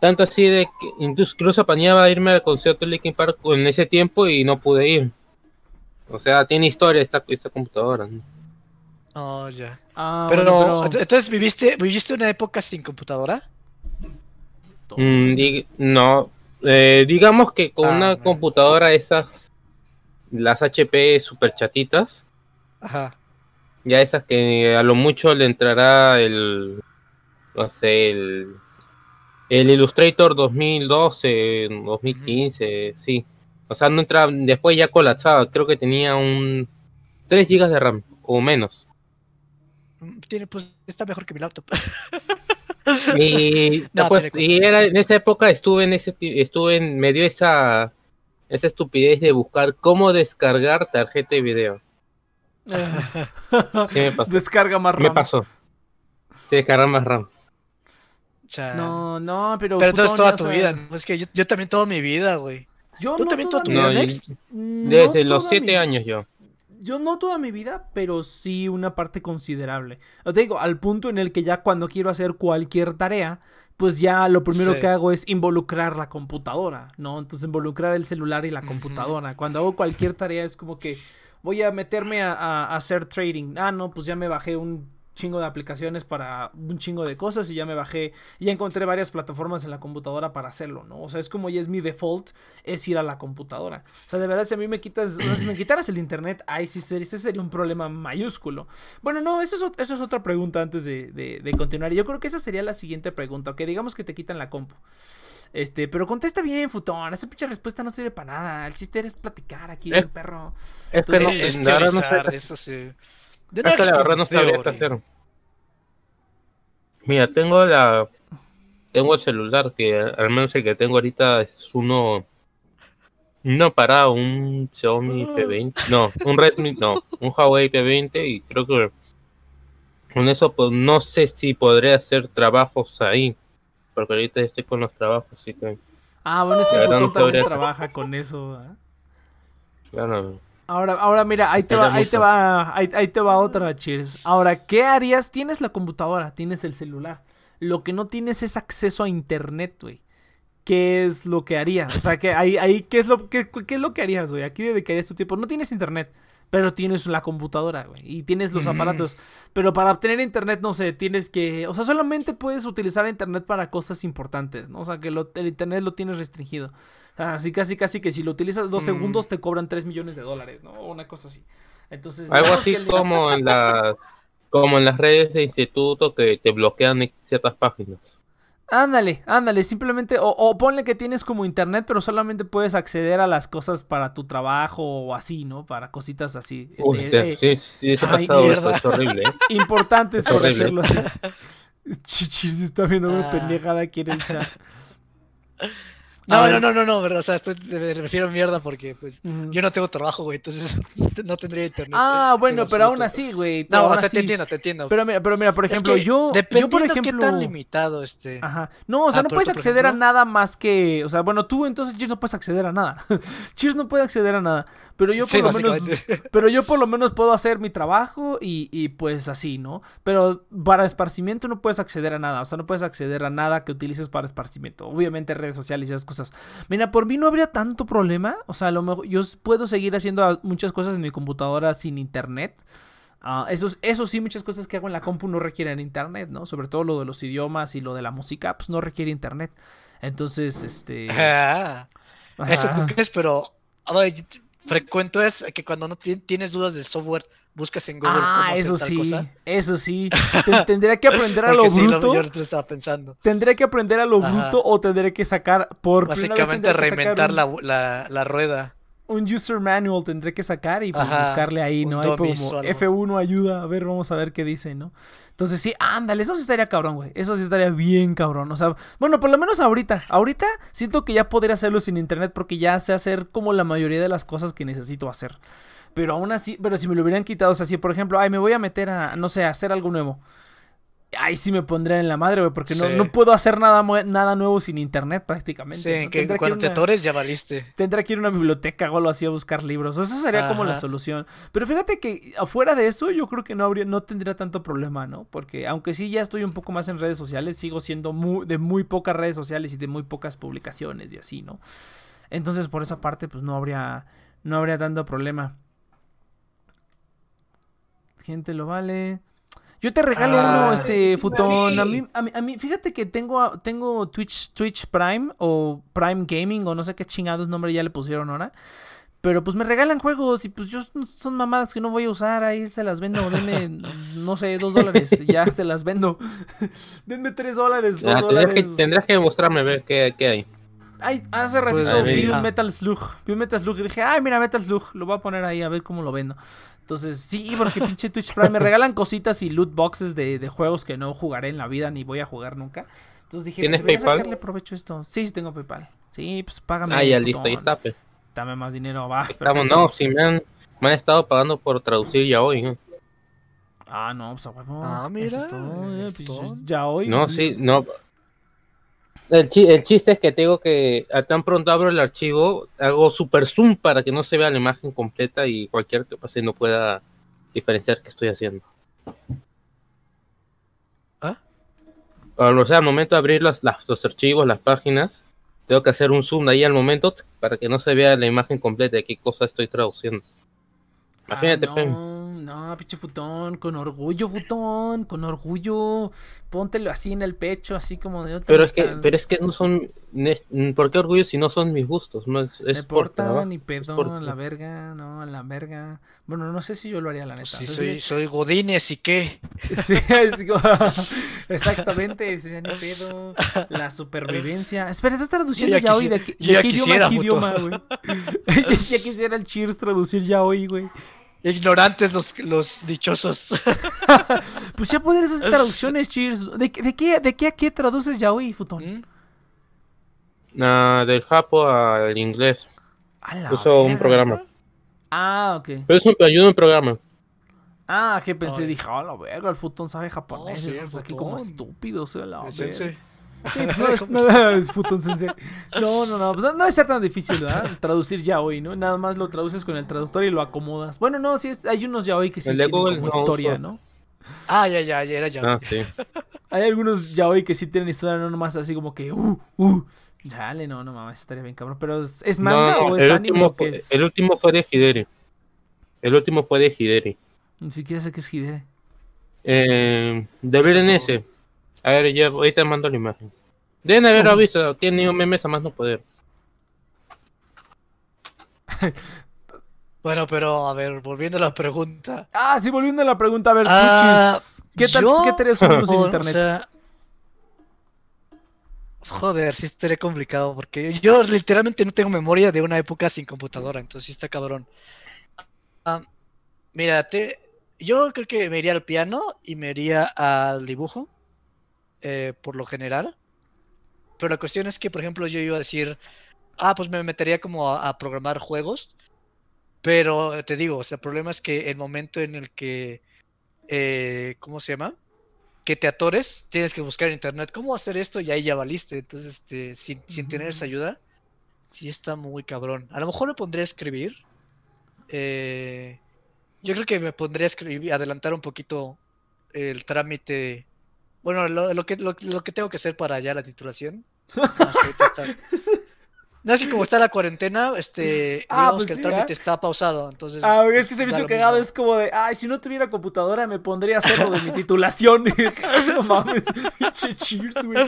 tanto así de que incluso, incluso planeaba irme al concierto de Linkin Park en ese tiempo y no pude ir. O sea, tiene historia esta, esta computadora. ¿no? Oh, ya. Ah, Pero, bueno, ent- entonces, ¿viviste, ¿viviste una época sin computadora? Mm, no, eh, digamos que con Ah, una bueno. computadora esas, las HP super chatitas, Ajá. ya esas que a lo mucho le entrará el, no sé, el, el Illustrator 2012, 2015, sí. O sea, no entraba, después ya colapsaba, creo que tenía un 3 GB de RAM o menos. Mm, Tiene, pues, está mejor que mi laptop. Y, [laughs] No, pues, y era en esa época estuve en ese estuve en me dio esa esa estupidez de buscar cómo descargar tarjeta de video. Ah. Sí me pasó. Descarga más Me RAM. pasó. Sí, descargar más RAM. Cha. No, no, pero. Pero entonces Futón, toda tu vida, ¿no? Es que yo, yo también toda mi vida, güey. Yo ¿Tú no también toda tu vida, mi- No, y- Nex? No Desde los toda 7 mi- años yo. Yo no toda mi vida, pero sí una parte considerable. Te digo, al punto en el que ya cuando quiero hacer cualquier tarea, pues ya lo primero Sí. que hago es involucrar la computadora, ¿no? Entonces involucrar el celular y la computadora. Cuando hago cualquier tarea es como que voy a meterme a, a- a hacer trading. Ah, no, pues ya me bajé un chingo de aplicaciones para un chingo de cosas y ya me bajé, ya encontré varias plataformas en la computadora para hacerlo, ¿no? O sea, es como ya es mi default, es ir a la computadora. O sea, de verdad, si a mí me quitas, o sea, si me quitaras el internet, ahí sí sería, ese sería un problema mayúsculo. Bueno, no, eso es, eso es otra pregunta antes de, de, de continuar. Y yo creo que esa sería la siguiente pregunta, que digamos que te quitan la compu. Este, pero contesta bien, futón. Esa pinche respuesta no sirve para nada. El chiste es platicar aquí, Es- el perro. Es que Entonces, no, Sí, es no sé- eso sí. Que la verdad no sabría qué hacer. Mira, tengo la. Tengo el celular que al menos el que tengo ahorita es uno. No para un Xiaomi P20. No, un Redmi, no, un Huawei P20 y creo que con eso pues no sé si podré hacer trabajos ahí. Porque ahorita estoy con los trabajos, así que Ah, bueno, es que Futón no también trabaja con eso. ¿ah? claro. Ahora, ahora mira, ahí te va, ahí te va, ahí, ahí te va otra, cheers. Ahora, ¿qué harías? Tienes la computadora, tienes el celular. Lo que no tienes es acceso a internet, güey. ¿Qué es lo que harías? O sea, que ahí, ahí, ¿qué es lo, qué, qué es lo que harías, güey? Aquí dedicarías tu tiempo. No tienes internet, pero tienes la computadora, güey. Y tienes los aparatos. Pero para obtener internet, no sé, tienes que. O sea, solamente puedes utilizar internet para cosas importantes, ¿no? O sea, que lo- el internet lo tienes restringido. Así casi, casi que si lo utilizas dos Mm. segundos te cobran 3 millones de dólares, ¿no? O una cosa así. Entonces, Algo así que el- como [laughs] en las como en las redes de instituto que te bloquean ciertas páginas. Ándale, ándale, simplemente, o, o ponle que tienes como internet, pero solamente puedes acceder a las cosas para tu trabajo o así, ¿no? Para cositas así. este, Uy, te- eh, sí, sí, ay, pasado eso, mierda. es horrible. ¿eh? [laughs] importantes, por Horrible. decirlo así. [laughs] Chichi se está viendo una Ah. pendejada aquí en el chat. [laughs] No, no, no, no, no, pero, o sea, estoy- me refiero a mierda porque, pues, yo no tengo trabajo, güey, entonces [laughs] no tendría internet. Ah, bueno, en pero aún así, güey. No, así- te entiendo, te entiendo. Pero mira, pero mira, por Es ejemplo, que yo, yo por ejemplo, qué tan limitado este. Ajá. No, o sea, Ah, no puedes acceder a nada más que. O sea, bueno, tú entonces Cheers no puedes acceder a nada. [laughs] Cheers no puede acceder a nada. Pero yo Sí, por lo menos. [laughs] Pero yo por lo menos puedo hacer mi trabajo y, y pues así, ¿no? Pero para esparcimiento no puedes acceder a nada. O sea, no puedes acceder a nada que utilices para esparcimiento. Obviamente redes sociales y esas cosas. Mira, por mí no habría tanto problema. O sea, a lo mejor yo puedo seguir haciendo muchas cosas en mi computadora sin internet. Ah, eso, eso sí, muchas cosas que hago en la compu no requieren internet, ¿no? Sobre todo lo de los idiomas y lo de la música, pues no requiere internet. Entonces, este... [laughs] Ah, eso tú crees, pero a ver, frecuento es que cuando no ti- tienes dudas del software, buscas en Google cómo Ah, hacer eso tal sí, cosa. eso sí. [laughs] Ten- tendría que aprender a lo Porque sí, lo- bruto. yo lo estaba pensando. Tendré que aprender a lo Ajá. bruto o tendré que sacar por Básicamente reinventar un, la, la, la rueda. un user manual tendré que sacar y pues Ajá, buscarle ahí, ¿no? Ahí como o algo. F1 ayuda, a ver, vamos a ver qué dice, ¿no? Entonces sí, ándale, eso sí estaría cabrón, güey. Eso sí estaría bien cabrón. O sea, bueno, por lo menos ahorita. Ahorita siento que ya podría hacerlo sin internet porque ya sé hacer como la mayoría de las cosas que necesito hacer. Pero aún así, pero si me lo hubieran quitado, o sea, si por ejemplo, ay, me voy a meter a, no sé, a hacer algo nuevo. Ahí sí me pondría en la madre, güey, porque no, Sí. no puedo hacer nada, nada nuevo sin internet prácticamente. Sí, ¿no? que cuando te atores ya valiste. Tendrá que ir a una biblioteca o algo así a buscar libros. Eso sería como la solución. Pero fíjate que afuera de eso yo creo que no habría, no tendría tanto problema, ¿no? Porque aunque sí ya estoy un poco más en redes sociales, sigo siendo muy, de muy pocas redes sociales y de muy pocas publicaciones y así, ¿no? Entonces por esa parte pues no habría, no habría tanto problema. Gente lo vale. Yo te regalo uno, Ah. este futón. A mí, a mí, a mí, fíjate que tengo, tengo Twitch, Twitch Prime o Prime Gaming o no sé qué chingados nombre ya le pusieron ahora. Pero pues me regalan juegos y pues yo son mamadas que no voy a usar, ahí se las vendo, denme, no sé, dos dólares, [laughs] ya se las vendo. [laughs] denme tres dólares, dos Ah, que, dólares. tendrías que mostrarme a ver qué, qué hay. Ay, hace ratito Pues, a vi un ajá. Metal Slug, vi un Metal Slug y dije, ay, mira, Metal Slug, lo voy a poner ahí a ver cómo lo vendo. Entonces, sí, porque [laughs] pinche Twitch Prime me regalan cositas y loot boxes de, de juegos que no jugaré en la vida ni voy a jugar nunca. Entonces dije, ¿Tienes voy a PayPal? sacarle provecho a esto. Sí, sí tengo PayPal. Sí, pues págame. Ah, ya listo, ahí está. pues. Dame más dinero, va. Estamos, no, si me han, me han estado pagando por traducir ya hoy. Ah, no, pues a huevo. Ah, Eso mira, es todo, eh, pues, ya hoy. No, sí, no. El, chi- el chiste es que tengo que, a tan pronto abro el archivo, hago super zoom para que no se vea la imagen completa y cualquier que pase no pueda diferenciar qué estoy haciendo. ¿Ah? O sea, al momento de abrir las- las- los archivos, las páginas, tengo que hacer un zoom ahí al momento para que no se vea la imagen completa de qué cosa estoy traduciendo. Imagínate, Ah, Pen. no, No, pinche futón, con orgullo, futón, con orgullo. Póntelo así en el pecho, así como de otra. Pero es que, pero es que no son. ¿Por qué orgullo si no son mis gustos? No es, es Me porta ni pedo, la verga, no, a la verga. Bueno, no sé si yo lo haría, la neta. Sí, soy, soy Godínez y qué. [laughs] Sí, [laughs] exactamente, ni pedo. La supervivencia. Espera, estás traduciendo ya, hoy de, de, qué idioma, qué idioma, güey. [laughs] ya quisiera el Cheers traducir ya hoy, güey. Ignorantes los, los dichosos. [laughs] pues ya poder esas traducciones, Cheers. ¿De, de, qué, ¿De qué a qué traduces ya hoy, Futón? ¿Mm? del japo al inglés. Uso un programa. Ah, ok. Pero eso me ayuda un programa. Ah, que pensé, dije, oh, la verga, el futón sabe japonés. Oh, aquí como estúpido, o sea, la sí, sí. [laughs] no, es, no, [laughs] es sensei. No, no, no, pues no es tan difícil, ¿verdad? Traducir ya hoy, ¿no? Nada más lo traduces con el traductor y lo acomodas. Bueno, no, sí, es, hay unos ya hoy que sí tienen como historia, ¿no? Ah, ya, ya, ya era ya. Ah, sí. [laughs] hay algunos ya hoy que sí tienen historia, no nomás así como que, uh, uh. Dale, no, no mames, estaría bien cabrón. Pero ¿es, manga o es anime? Fue, es? El último fue de Hideri. El último fue de Hideri. Ni siquiera sé qué es Hideri. Eh, de ese. A ver, ya ahorita mando la imagen. Deben haberlo visto, tiene un meme a más no poder. [laughs] bueno, pero a ver, volviendo a la pregunta. Ah, sí, volviendo a la pregunta, a ver, ah, ¿qué tal? ¿Qué tenés unos en internet? joder, sí estaría complicado porque yo literalmente no tengo memoria de una época sin computadora, entonces sí está cabrón. Ah, mira, yo creo que me iría al piano y me iría al dibujo, eh, por lo general. Pero la cuestión es que, por ejemplo, yo iba a decir, ah, pues me metería como a, programar juegos. Pero te digo, o sea, el problema es que el momento en el que, eh, ¿cómo se llama? Que te atores, tienes que buscar en internet cómo hacer esto y ahí ya valiste. Entonces, este, sin, sin tener esa ayuda, sí está muy cabrón. A lo mejor me pondría a escribir. Eh, yo creo que me pondría a escribir, adelantar un poquito el trámite bueno, lo, que, lo, que tengo que hacer para ya la titulación. No, así como está la cuarentena, este, ah, digamos pues que el trámite está pausado, entonces... Ah, es que se me hizo cagado, es como de, ay, si no tuviera computadora me pondría a hacerlo de mi titulación. [laughs] no mames, cheers, güey. [laughs]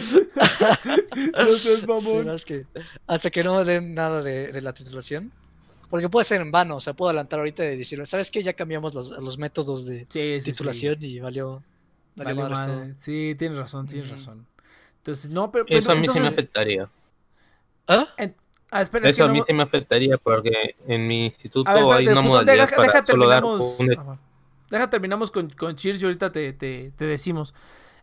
no seas mamón. es que hasta que no den nada de, de, la titulación, porque puede ser en vano, o sea, puedo adelantar ahorita y decir, ¿sabes qué? Ya cambiamos los, los métodos de titulación y valió... Sí, tienes razón, tienes razón. Entonces, no, pero. Eso a mí sí me afectaría. ¿Ah? ah espera, Eso a mí sí me afectaría porque en mi instituto hay una modalidad para deja, solo dar un... Deja terminamos con, con Cheers y ahorita te, te, te decimos.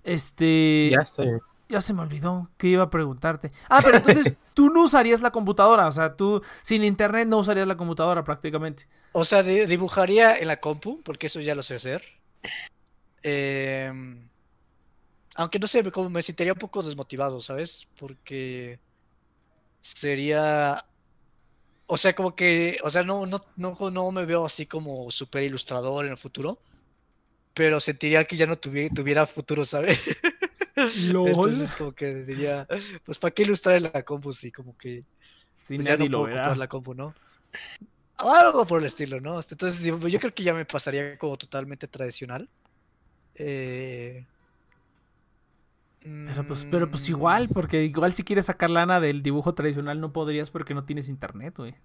Este. Ya estoy. Ya se me olvidó que iba a preguntarte. Ah, pero entonces [laughs] tú no usarías la computadora. O sea, tú sin internet no usarías la computadora prácticamente. O sea, dibujaría en la compu, porque eso ya lo sé hacer. Em, aunque no sé, como me sentiría un poco desmotivado, ¿sabes? Porque sería... O sea, como que, o sea, no, no, no, no me veo así como super ilustrador en el futuro, pero sentiría que ya no tuviera, tuviera futuro, ¿sabes? [laughs] Entonces, como que diría, pues, ¿para qué ilustrar en la compu? Sí, como que sí, pues ya no puedo ocupar la compu, ¿no? Algo por el estilo, ¿no? Entonces, yo creo que ya me pasaría como totalmente tradicional. Eh, pero pues, pero pues mm. igual, porque igual si quieres sacar lana del dibujo tradicional no podrías porque no tienes internet, güey.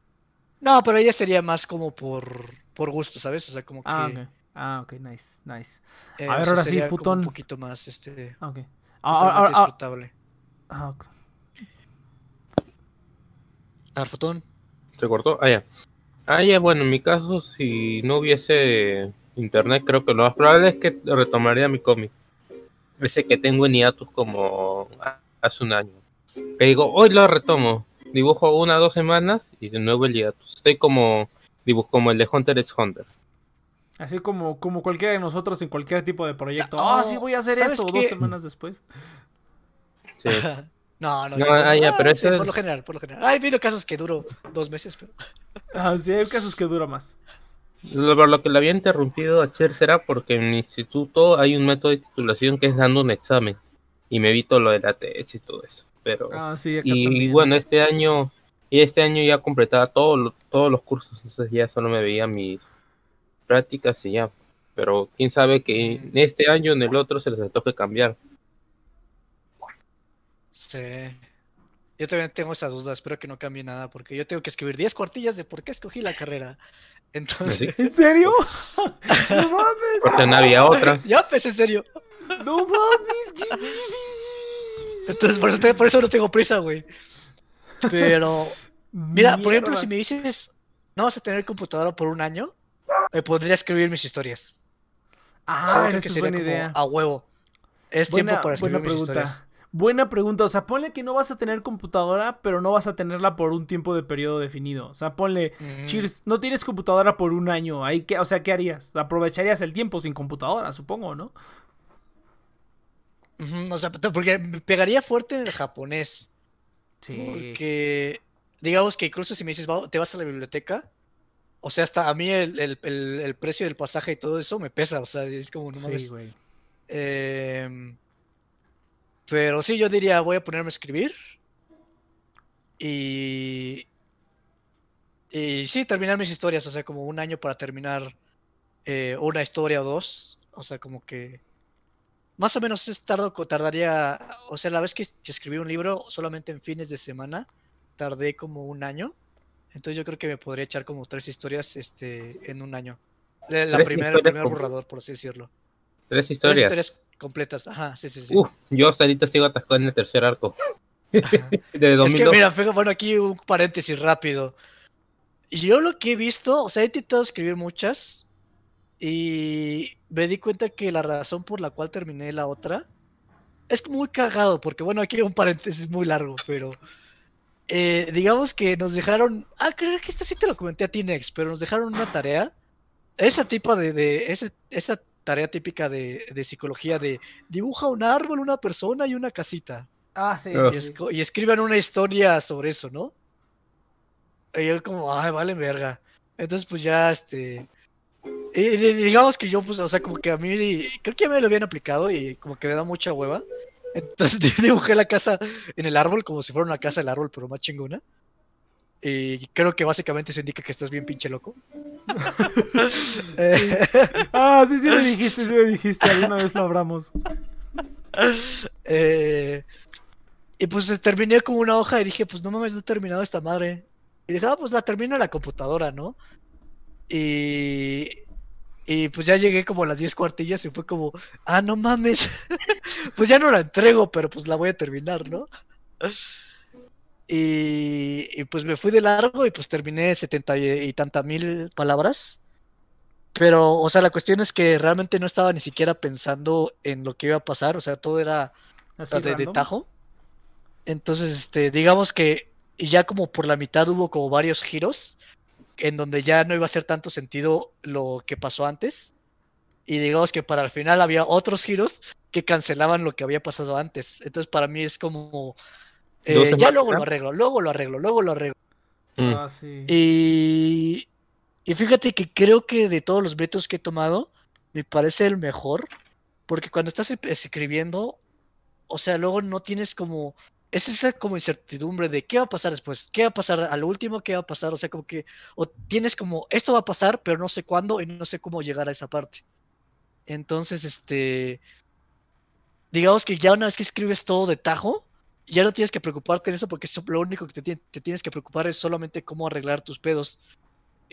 No, pero ella sería más como por, por gusto, ¿sabes? O sea, como ah, que... Ah, ok, nice, nice. a eh, ver, ahora sí, Futón. Un poquito más, este... Ah, ok. Ahora, disfrutable. Ah, ok. A ver, Futón. ¿Se cortó? Ah, ya. Ah, ya, bueno, en mi caso, si no hubiese internet, creo que lo más probable es que retomaría mi cómic. Ese que tengo en hiatus como hace un año. Que digo, hoy lo retomo. Dibujo una o dos semanas y de nuevo el hiatus. Estoy como, dibujo como el de Hunter x Hunter. Así como, como cualquiera de nosotros en cualquier tipo de proyecto. Ah, sí, voy a hacer esto dos semanas después. Sí. [laughs] no, no, no, ah, pero por lo general, por lo general. Hay habido casos que duró dos meses, pero. [laughs] ah, sí, hay casos que dura más. Lo, que le había interrumpido a Cher será porque en mi instituto hay un método de titulación que es dando un examen y me evito lo de la tesis y todo eso. Pero ah, sí, y bueno, este año y este año ya completaba todo, todos los cursos, entonces ya solo me veía mis prácticas y ya. pero quién sabe que en este año en el otro se les toque cambiar. Sí. Yo también tengo esas dudas, espero que no cambie nada, porque yo tengo que escribir 10 cuartillas de por qué escogí la carrera. [laughs] Entonces, ¿En serio? [laughs] no mames. Porque no había otra. [laughs] ya pues en serio. No mames. ¿qué- Entonces, por eso, te- por eso no tengo prisa, güey. Pero, mira, por ejemplo, si me dices, no vas a tener computadora por un año, me podría escribir mis historias. Ah, esa que es sería buena como idea. a huevo. Es Buena, tiempo para escribir mis pregunta. historias. Buena pregunta. O sea, ponle que no vas a tener computadora, pero no vas a tenerla por un tiempo de periodo definido. O sea, ponle, Mm. Cheers, no tienes computadora por un año. Ahí que, o sea, ¿qué harías? Aprovecharías el tiempo sin computadora, supongo, ¿no? O sea, porque pegaría fuerte en el japonés. Sí. Porque, digamos que incluso si me dices, "Va- te vas a la biblioteca, o sea, hasta a mí el, el- el- el precio del pasaje y todo eso me pesa, o sea, es como, no Sí, mames. güey. Pero sí, yo diría, voy a ponerme a escribir. Y. Y sí, terminar mis historias, o sea, como un año para terminar eh, una historia o dos. O sea, como que. Más o menos es tardo, tardaría. O sea, la vez que escribí un libro solamente en fines de semana, tardé como un año. Entonces yo creo que me podría echar como tres historias este, en un año. La primera, el historias primer borrador, por así decirlo. Tres Tres historias. Completas, ajá, sí, sí, sí. Uf, yo hasta ahorita sigo atascado en el tercer arco. [laughs] De Es que 2002. mira, bueno, aquí un paréntesis rápido. Yo lo que he visto, o sea, he intentado escribir muchas y me di cuenta que la razón por la cual terminé la otra es muy cagado, porque bueno, aquí hay un paréntesis muy largo, pero eh, digamos que nos dejaron, ah, creo que esta sí te lo comenté a ti, pero nos dejaron una tarea, esa tipo de, de ese- esa tarea típica de, de psicología de dibuja un árbol, una persona y una casita. Ah, sí. Y, escriban una historia sobre eso, ¿no? Y yo como, ay, vale verga. Entonces, pues ya, este... y- y digamos que yo, pues, o sea, como que a mí, creo que ya me lo habían aplicado y como que me da mucha hueva. Entonces [laughs] dibujé la casa en el árbol como si fuera una casa del árbol, pero más chingona. Y creo que básicamente eso indica que estás bien pinche loco. [laughs] Ah, sí, sí me dijiste, sí me dijiste. Alguna vez lo hablamos. Eh, y pues eh, terminé como una hoja y dije, pues no mames, no he terminado esta madre. Y dije, ah, pues la termino en la computadora, ¿no? Y, y pues ya llegué como a las 10 cuartillas y fue como, ah, no mames. [laughs] pues ya no la entrego, pero pues la voy a terminar, ¿no? Y, y pues me fui de largo y pues terminé setenta y, y tanta mil palabras. Pero, o sea, la cuestión es que realmente no estaba ni siquiera pensando en lo que iba a pasar, o sea, todo era de, de tajo. Entonces, este, digamos que ya como por la mitad hubo como varios giros en donde ya no iba a hacer tanto sentido lo que pasó antes. Y digamos que para el final había otros giros que cancelaban lo que había pasado antes. Entonces, para mí es como eh, ya luego lo arreglo, luego lo arreglo, luego lo arreglo. Mm. Ah, sí. Y, y fíjate que creo que de todos los métodos que he tomado, me parece el mejor. Porque cuando estás escribiendo, o sea, luego no tienes como. Es esa como incertidumbre de qué va a pasar después, qué va a pasar a lo último, qué va a pasar. O sea, como que. O tienes como esto va a pasar, pero no sé cuándo y no sé cómo llegar a esa parte. Entonces, este. Digamos que ya una vez que escribes todo de tajo, ya no tienes que preocuparte en eso porque eso, lo único que te, te tienes que preocupar es solamente cómo arreglar tus pedos.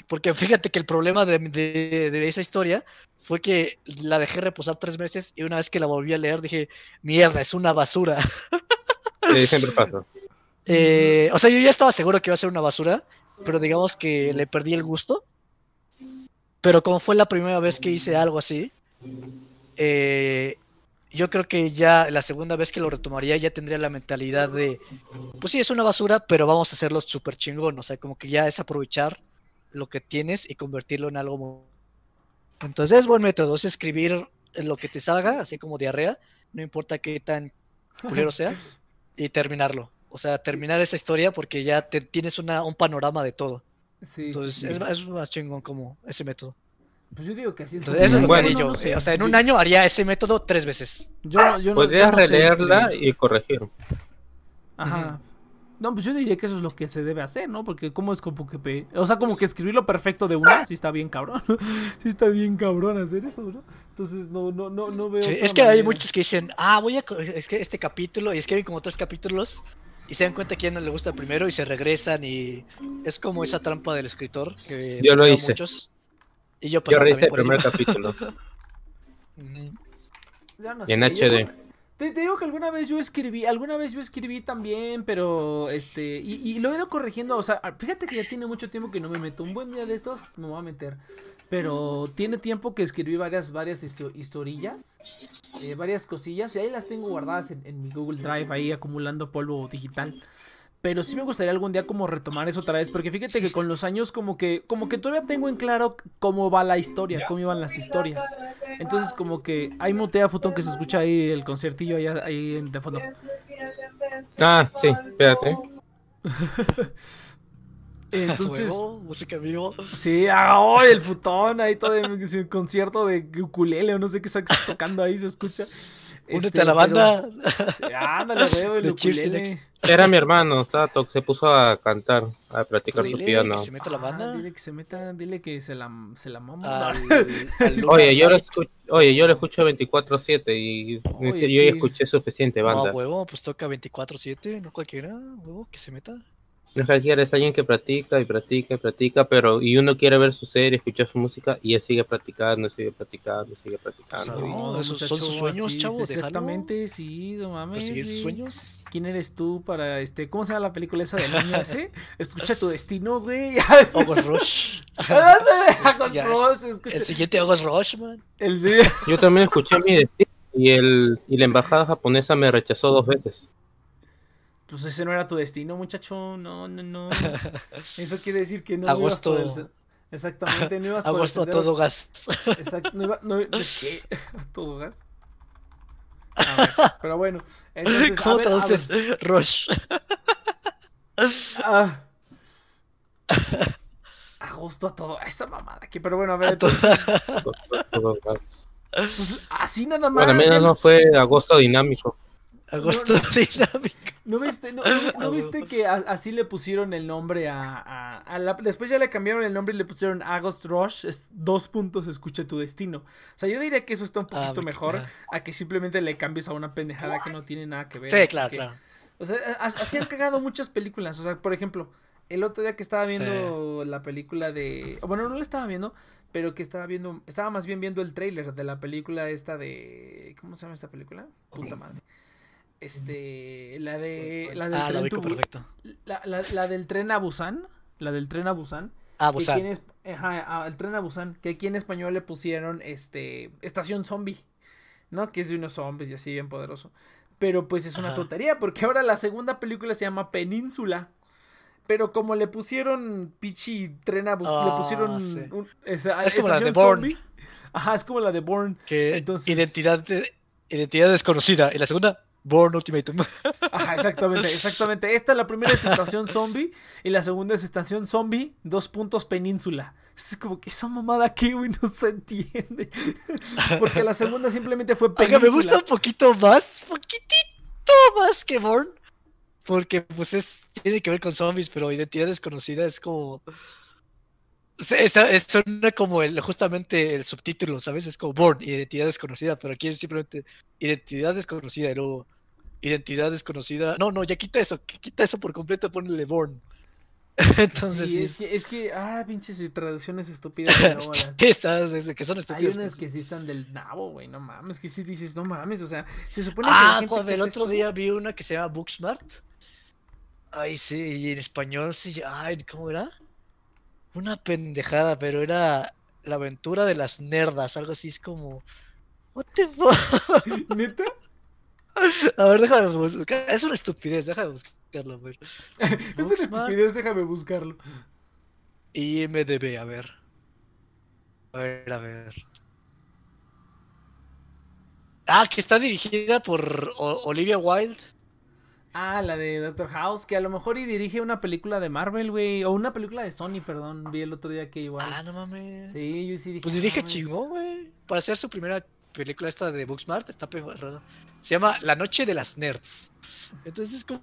Porque fíjate que el problema de, de- de esa historia fue que la dejé reposar tres meses y una vez que la volví a leer dije, mierda, es una basura. Sí, siempre pasa. Eh, o sea, yo ya estaba seguro que iba a ser una basura, pero digamos que le perdí el gusto. Pero como fue la primera vez que hice algo así, eh, yo creo que ya la segunda vez que lo retomaría ya tendría la mentalidad de, pues sí, es una basura, pero vamos a hacerlo súper chingón. O sea, como que ya es aprovechar lo que tienes y convertirlo en algo. Entonces es buen método, es escribir lo que te salga, así como diarrea, no importa qué tan culero sea, [laughs] y terminarlo. O sea, terminar esa historia porque ya te, tienes una, un panorama de todo. Sí, Entonces sí. es, es más chingón como ese método. Pues yo digo que así es. Entonces, eso es Bueno, yo. no sé. O sea, en un año haría ese método tres veces. Yo, no- yo no- Podrías no releerla escribir. y corregir. Ajá. No, pues yo diría que eso es lo que se debe hacer, ¿no? Porque cómo es como que... pe- O sea, como que escribirlo perfecto de una, sí está bien cabrón. [laughs] sí está bien cabrón hacer eso, ¿no? Entonces no, no, no, no veo... Sí, es que hay muchos que dicen, ah, voy a. Es que este capítulo, y escriben como tres capítulos, y se dan cuenta que ya no le gusta el primero y se regresan, y es como esa trampa del escritor que Yo lo hice. muchos. Y yo Yo pasaba rehice el primer capítulo. [laughs] Ujú. Ya no Y en yo- HD. Te, te digo que alguna vez yo escribí, alguna vez yo escribí también, pero este, y, y lo he ido corrigiendo, o sea, fíjate que ya tiene mucho tiempo que no me meto, un buen día de estos me voy a meter, pero tiene tiempo que escribí varias, varias histo- historillas, eh, varias cosillas, y ahí las tengo guardadas en, en mi Google Drive, ahí acumulando polvo digital. Pero sí me gustaría algún día como retomar eso otra vez, porque fíjate que con los años como que como que todavía tengo en claro cómo va la historia, cómo iban las historias. Entonces como que hay mutea futón que se escucha ahí el conciertillo allá ahí en de fondo. Ah, sí, espérate. [laughs] Entonces, Juego, música vivo. sí, ah, oh, el futón ahí todo en su concierto de ukulele o no sé qué está tocando ahí se escucha. Únete Este, a la banda. pero- [laughs] sí, ándale, veo [laughs] el De Cheers. Era mi hermano, estaba to- se puso a cantar, a practicar su Dile piano. que se meta a la Ah, banda. dile que se meta, dile que se la, se la mama. Al, [laughs] al Oye, yo lo escucho, oye, yo lo escucho 24/7 y Oye, yo ya escuché suficiente No, banda. huevo, pues toca 24-7, no cualquiera, huevo, que se meta. No es cualquiera, es alguien que practica y practica y practica, pero y uno quiere ver su serie, escuchar su música y él sigue practicando, sigue practicando, sigue practicando. Y- no, esos son sus sueños, así, chavo, déjalo. Exactamente, sí, no mames. Sus sueños. ¿Quién eres tú para este, cómo se llama la película esa del niño ese? [laughs] Escucha tu destino, güey. [laughs] August [laughs] Rush. Rush, El siguiente August Rush, man. el. Yo también escuché mi destino y el y la embajada japonesa me rechazó dos veces. Pues ese no era tu destino, muchacho. No, no, no. [laughs] Eso quiere decir que no Agosto. ibas Exactamente, no ibas Agosto a todo gas. Exacto, no iba, no, ¿de qué? [laughs] A todo gas. A ver, pero bueno, entonces, a ¿Cómo traduces ver, Rush? ah. Agosto a todo, esa mamada aquí, pero bueno, a ver, A todo- gas. [laughs] pues, así nada más. Ya menos no fue agosto dinámico. Agosto [laughs] dinámico. ¿No viste, no, no- no viste que a- así le pusieron el nombre a, a- a la- Después ya le cambiaron el nombre y le pusieron August Rush, es dos puntos, escucha tu destino. O sea, yo diría que eso está un Ah, poquito me- mejor a que simplemente le cambies a una pendejada que no tiene nada que ver. Sí, claro, que- claro. O sea, así han cagado muchas películas. O sea, por ejemplo, el otro día que estaba Sí. viendo la película de. Bueno, no la estaba viendo, pero que estaba viendo. Estaba más bien viendo el tráiler de la película esta de. ¿Cómo se llama esta película? Puta madre. Este. La de. La del Ah, lo tren Tubu- perfecto. la, la, la del tren a Busan. La del tren a Busan. Ah, que en Busan. es- ajá, ah, el tren a Busan. Que aquí en español le pusieron este. Estación zombie. ¿No? Que es de unos zombies y así bien poderoso. Pero pues es una Ajá. tontería. Porque ahora la segunda película se llama Península. Pero como le pusieron Pichi tren a Busan. le Ah, pusieron. sí. un- esa- Es como la de estación Bourne. zombie. Ajá, es como la de Bourne. Que Entonces- identidad, de- identidad desconocida. Y la segunda, Born Ultimatum. Ajá, exactamente, exactamente. Esta, la primera es estación zombie y la segunda es estación zombie, dos puntos península. Es como que esa mamada aquí, güey, no se entiende. Porque la segunda simplemente fue península. Oiga, me gusta un poquito más, poquitito más que Born. Porque pues es, tiene que ver con zombies, pero identidad desconocida es como... esa- Es, suena como el, justamente el subtítulo, ¿sabes? Es como Born, identidad desconocida, pero aquí es simplemente identidad desconocida y luego identidad desconocida. No, no, ya quita eso, quita eso por completo, ponle Born. [laughs] Entonces, Sí, es, que, es que, ah, pinches traducciones estúpidas. ¿Qué [laughs] estás? Desde que son Hay estúpidos. unas pues. que sí están del nabo, güey, no mames, que sí dices, no mames, o sea, se supone Ah, que gente cuando el otro día vi una que se llama Booksmart. Ay, sí, y en español sí. Ay, ¿cómo era? Una pendejada, pero era la aventura de las nerdas, algo así, es como. What the fuck? [laughs] ¿Neta? [laughs] A ver, déjame buscar. Es una estupidez, déjame buscarlo, güey. [laughs] Es una estupidez, déjame buscarlo. IMDB, a ver. A ver, a ver. Ah, que está dirigida por O- Olivia Wilde. Ah, la de Doctor House, que a lo mejor y dirige una película de Marvel, güey, o una película de Sony, perdón, vi el otro día que igual. Ah, no mames. Sí, yo sí dije. Pues "No dirige mames". chingón, güey. Para hacer su primera película esta de Booksmart, está perro. Se llama La Noche de las Nerds. Entonces, como...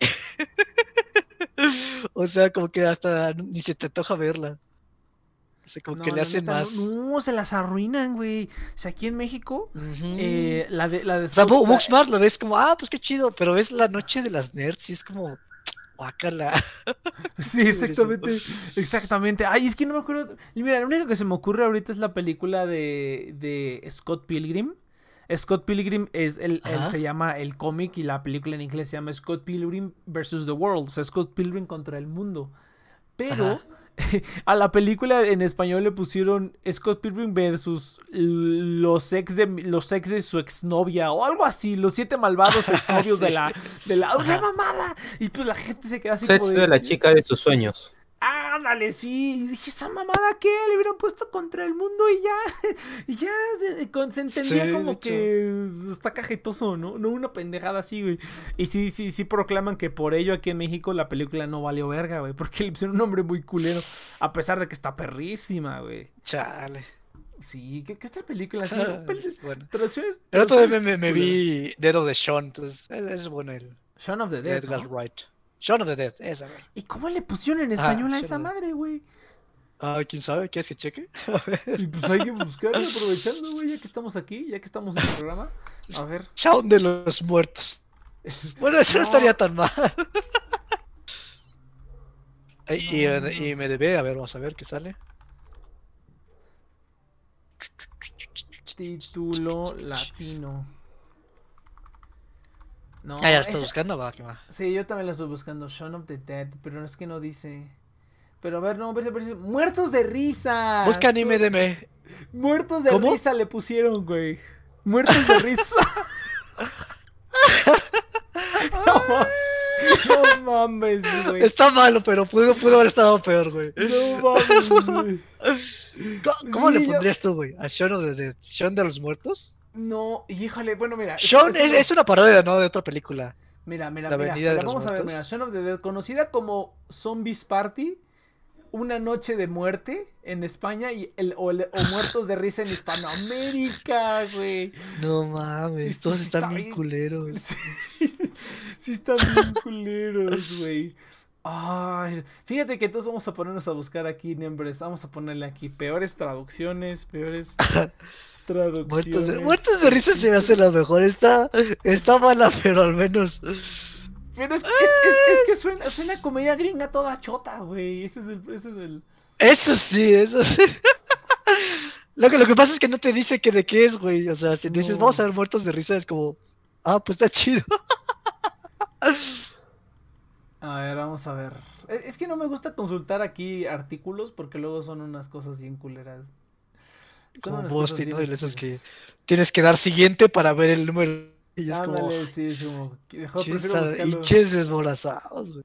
[laughs] o sea, como que hasta ni se te antoja verla. O sea, como No, que le la hacen neta, más. No, se las arruinan, güey. O sea, aquí en México, eh, la de, la de o sea, Bu- Booksmart lo ves como, ah, pues qué chido, pero ves la noche de las nerds y es como, guácala. [laughs] Sí, exactamente. Exactamente. Ay, es que no me acuerdo. Mira, lo único que se me ocurre ahorita es la película de, de Scott Pilgrim. Scott Pilgrim es el, él se llama el cómic y la película en inglés se llama Scott Pilgrim versus the World. O sea, Scott Pilgrim contra el mundo. Pero [laughs] a la película en español le pusieron Scott Pilgrim versus los ex de los ex de su exnovia o algo así, los siete malvados [laughs] exnovios de Sí. la de la una mamada. Y pues la gente se queda así Sex como de la chica de sus sueños. Ándale, sí. Y dije, esa mamada que le hubieran puesto contra el mundo y ya. [laughs] Y ya se, con- se entendía Sí, de como que está cajetoso, ¿no? No una pendejada así, güey. Y sí, sí, sí proclaman que por ello aquí en México la película no valió verga, güey. Porque le pusieron un nombre muy culero. A pesar de que está perrísima, güey. Chale. Sí, ¿qué, qué otra película así? Es bueno. Traducciones. Pero todavía me, vi Dead of the Sean, entonces es, bueno el Shaun of the de Dead. Edgar ¿no? Wright. Shaun of the Dead, esa, güey. ¿Y cómo le pusieron en Ah, español a esa madre, güey? Ah, quién sabe, ¿quieres que cheque? [laughs] A ver. Y pues hay que buscarlo aprovechando, güey, ya que estamos aquí, ya que estamos en el programa. A ver. Shaun de los muertos. Bueno, eso no, No. estaría tan mal. [laughs] y, y, y me debe, a ver, vamos a ver qué sale. Título latino. No, Ah, ya está buscando, va, que va. Sí, yo también la estoy buscando. Shaun of the Dead, pero es que no dice. Pero a ver, no, parece, parece. Muertos de risa. Busca anime de Muertos de ¿Cómo? risa le pusieron, güey. Muertos de risa. [laughs] [laughs] no, no mames, güey. Está malo, pero pudo, pudo haber estado peor, güey. No mames, güey. [laughs] ¿Cómo, cómo Sí, le pondrías tú, güey? ¿A Shaun of the Dead? ¿Shaun de los muertos? No, híjole, bueno, mira. es- Shaun es es, una- es una parodia, ¿no? De otra película. Mira, mira, La mira. Mira, vamos a ver, mira. Shaun of the Dead, conocida como Zombies Party, Una Noche de Muerte en España y el, o, el- o Muertos de Risa en Hispanoamérica, güey. No mames, Sí, todos sí, están está bien bien. culeros. Sí, sí están bien culeros, güey. Ay, fíjate que entonces vamos a ponernos a buscar aquí nombres. Vamos a ponerle aquí peores traducciones, peores [laughs] traducciones. Muertos de, muertos de risa se me hace la mejor. Está, está mala, pero al menos. Pero es que, es, es- es que suena, suena comedia gringa toda chota, güey. Ese es el. Ese es el... Eso sí, eso sí. [laughs] Lo que, lo que pasa es que no te dice que de qué es, güey. O sea, si dices vamos a ver muertos de risa, es como. Ah, pues está chido. [laughs] A ver, vamos a ver. Es, es que no me gusta consultar aquí artículos porque luego son unas cosas bien culeras. Como vos, cosas ¿no? esos que tienes que dar siguiente para ver el número. Y es como. Ándale, sí, es como. Mejor hinches desmorazados, güey.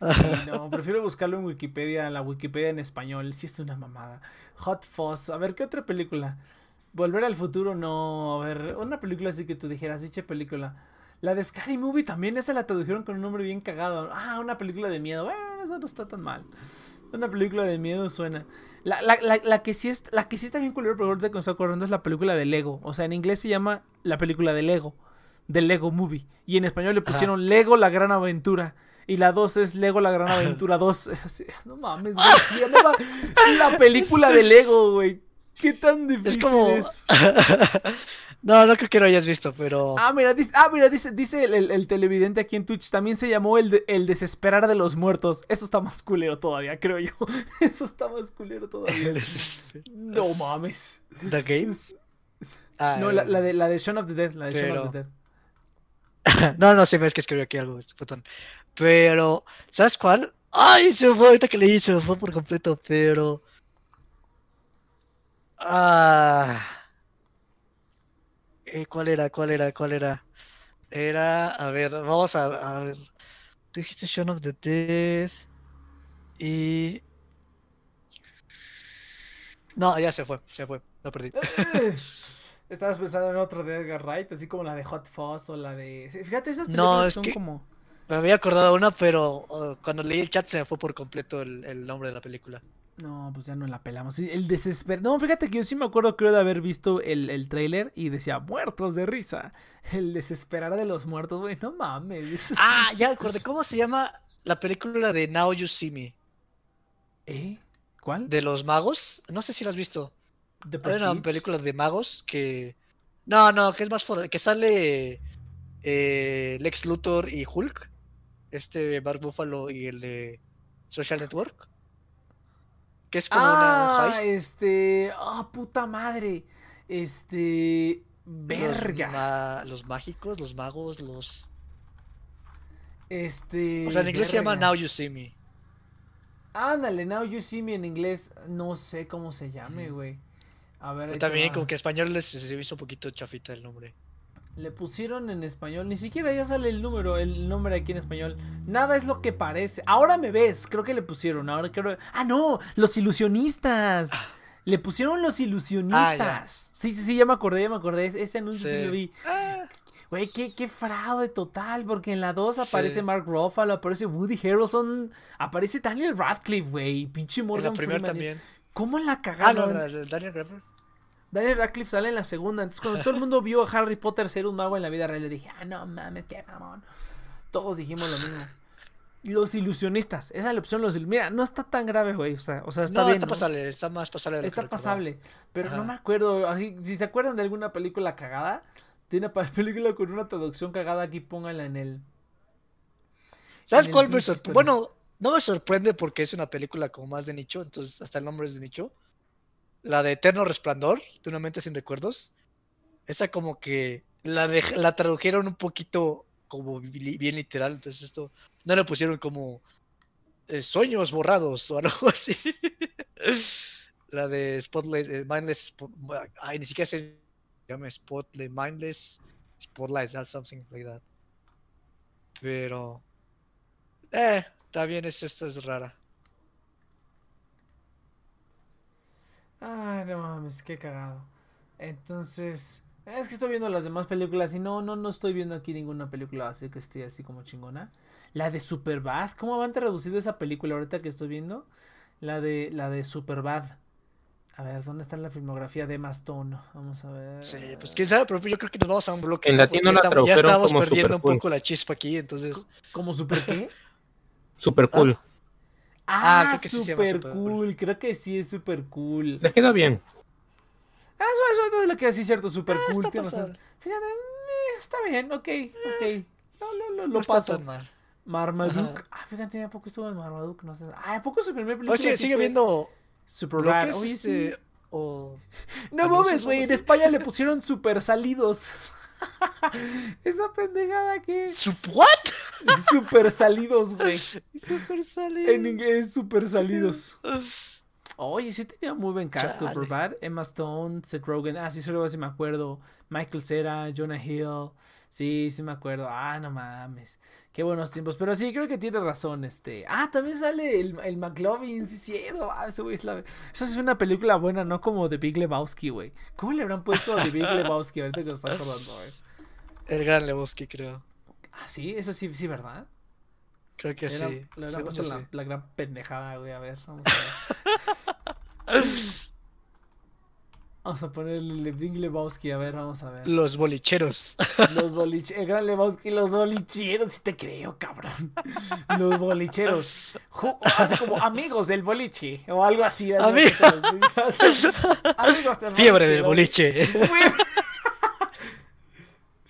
Sí, no, [laughs] prefiero buscarlo en Wikipedia, la Wikipedia en español. Sí, es una mamada. Hot Fuzz. A ver, ¿qué otra película? Volver al futuro, no. A ver, una película así que tú dijeras, biche película. La de Scary Movie también, esa la tradujeron con un nombre bien cagado. Ah, una película de miedo. Bueno, eso no está tan mal. Una película de miedo suena. La, la, la, la que sí es, la que sí está bien culero, pero ahorita que me estoy acordando es la película de Lego. O sea, en inglés se llama la película de Lego. Del Lego Movie. Y en español le pusieron Lego La Gran Aventura. Y la 2 es Lego La Gran [laughs] Aventura 2. [laughs] Así, No mames, güey. [laughs] se llamaba la película de Lego, güey. ¿Qué tan difícil Es es? [laughs] no, no creo que lo hayas visto, pero. Ah, mira, dice, ah, mira, dice, dice el, el- el televidente aquí en Twitch, también se llamó el, de- el desesperar de los muertos. Eso está más culero todavía, creo yo. [laughs] Eso está más culero todavía. No mames. The Game. Ah, No, la, la de, la de Shaun of the Dead, la de Shaun of the Dead. [laughs] No, no, sí, ves que escribió aquí algo, este botón. Pero, ¿sabes cuál? Ay, se me fue ahorita que leí, se me fue por completo, pero. Ah. Eh, ¿cuál era? ¿Cuál era? ¿Cuál era? Era. A ver, vamos a, a ver. Tú dijiste Shaun of the Dead. Y. No, ya se fue, se fue, lo perdí. Eh, Estabas pensando en otra de Edgar Wright, así como la de Hot Fuzz o la de... Fíjate, esas películas No, es son que- como... Me había acordado una, pero uh, cuando leí el chat se me fue por completo el, el nombre de la película. No, pues ya no la pelamos. El desesper... No, fíjate que yo sí me acuerdo, creo, de haber visto el, el tráiler y decía, muertos de risa. El desesperar de los muertos, güey, no mames. Ah, ya acordé. ¿Cómo se llama la película de Now You See Me. ¿Eh? ¿Cuál? De los magos. No sé si la has visto. Hay una película de magos que. No, no, que es más for- que sale eh, Lex Luthor y Hulk. Este Mark Buffalo y el de Social Network. Que es como Ah, una heist. este. Ah, puta madre. Este. Los, Verga. los mágicos, los magos, los. Este. O sea, en inglés se llama. Now You See Me. Ándale, Now You See Me en inglés. No sé cómo se llame, güey. A ver. También como que en español les se hizo un poquito chafita el nombre. Le pusieron en español, ni siquiera ya sale el número, el nombre aquí en español. Nada es lo que parece. Ahora me ves, creo que le pusieron. Ahora creo. Ah, no, los ilusionistas. Le pusieron los ilusionistas. sí, sí, sí, ya me acordé, ya me acordé. Ese- anuncio sí, Sí. lo vi. Ah, Güey, qué, qué fraude total, porque en la 2 aparece Sí. Mark Ruffalo, aparece Woody Harrelson, aparece Daniel Radcliffe, güey. Pinche en Morgan la primera Freeman. también. ¿Cómo la Ah, no, cagaron? la de Daniel Radcliffe. Daniel Radcliffe sale en la segunda. Entonces, cuando todo el mundo vio a Harry Potter ser un mago en la vida real, le dije, ah, no mames, qué mamón. Todos dijimos lo mismo. Los ilusionistas, esa es la opción. Los Mira, no está tan grave, güey. O sea, o sea está no, bien. está ¿no? pasable, está más pasable. de lo que Está pasable. Pero no me acuerdo. Así, si se acuerdan de alguna película cagada, tiene una [laughs] película con una traducción cagada, aquí pónganla en el. ¿Sabes en el cuál me sorprende? Bueno, no me sorprende porque es una película como más de nicho, entonces hasta el nombre es de nicho. La de Eterno Resplandor, de una mente sin recuerdos. Esa como que la, dej- la tradujeron un poquito como bi- bien literal, entonces esto no le pusieron como eh, sueños borrados o [laughs] algo así. la de Spotlight, eh, Mindless, Spot- ay, ni siquiera se llama Spotlight, Mindless Spotlight, something like that. Pero eh, está bien, es- esto es rara. Ay, no mames, qué cagado. Entonces, es que estoy viendo las demás películas y no, no, no estoy viendo aquí ninguna película así que esté así como chingona. La de Superbad, ¿cómo van traducido esa película ahorita que estoy viendo? La de, la de Superbad. A ver, ¿dónde está la filmografía de Emma Stone? Vamos a ver. Sí, pues quién sabe, pero yo creo que nos vamos a un bloque. En la ya estamos, ya como perdiendo un poco la chispa aquí, entonces. ¿Como super qué? Super cool. Ah, Ah, que se super Super cool. Creo que sí es super cool. Les quedó bien. Ah, Eso, eso es lo que sí es cierto, super Ah, cool. está. Fíjate, eh, está bien, ok, ok. No, no, no, No lo está paso. tan mal. Marmaduke. Ajá. Ah, fíjate, ¿a poco estuvo en Marmaduke? No sé. Ah, ¿a poco su primer película? Oye, sigue, viendo bloques, Oye, sí. este, o [laughs] No anuncios mames, güey. En. España le [laughs] pusieron super salidos. [laughs] Esa pendejada que. ¿Su what? Super salidos, güey. Super sale. En inglés, super salidos. Oye, sí tenía muy buen cast. Superbad. Emma Stone, Seth Rogen. Ah, sí, solo sí me acuerdo. Michael Cera, Jonah Hill. Sí, sí me acuerdo. Ah, no mames. Qué buenos tiempos. Pero sí, creo que tiene razón. Este. Ah, también sale el, el McLovin. Sí, cierto. Ah, ese güey es la. Esa es una película buena, no como The Big Lebowski, güey. ¿Cómo le habrán puesto a The Big Lebowski ahorita que lo estoy acordando, güey? El gran Lebowski, creo. Ah, sí, eso sí, sí, ¿verdad? Creo que Le sí. Le habrán puesto la, sí. la gran pendejada, güey. A ver, vamos a ver. [laughs] Vamos a ponerle Big Lebowski, a ver, vamos a ver. Los bolicheros. [laughs] Los bolicheros, el gran Lebowski, los bolicheros, si te creo, cabrón. Los bolicheros. Así como amigos del boliche, o algo así. algo Ami- así. [laughs] Amigos del Fiebre del boliche.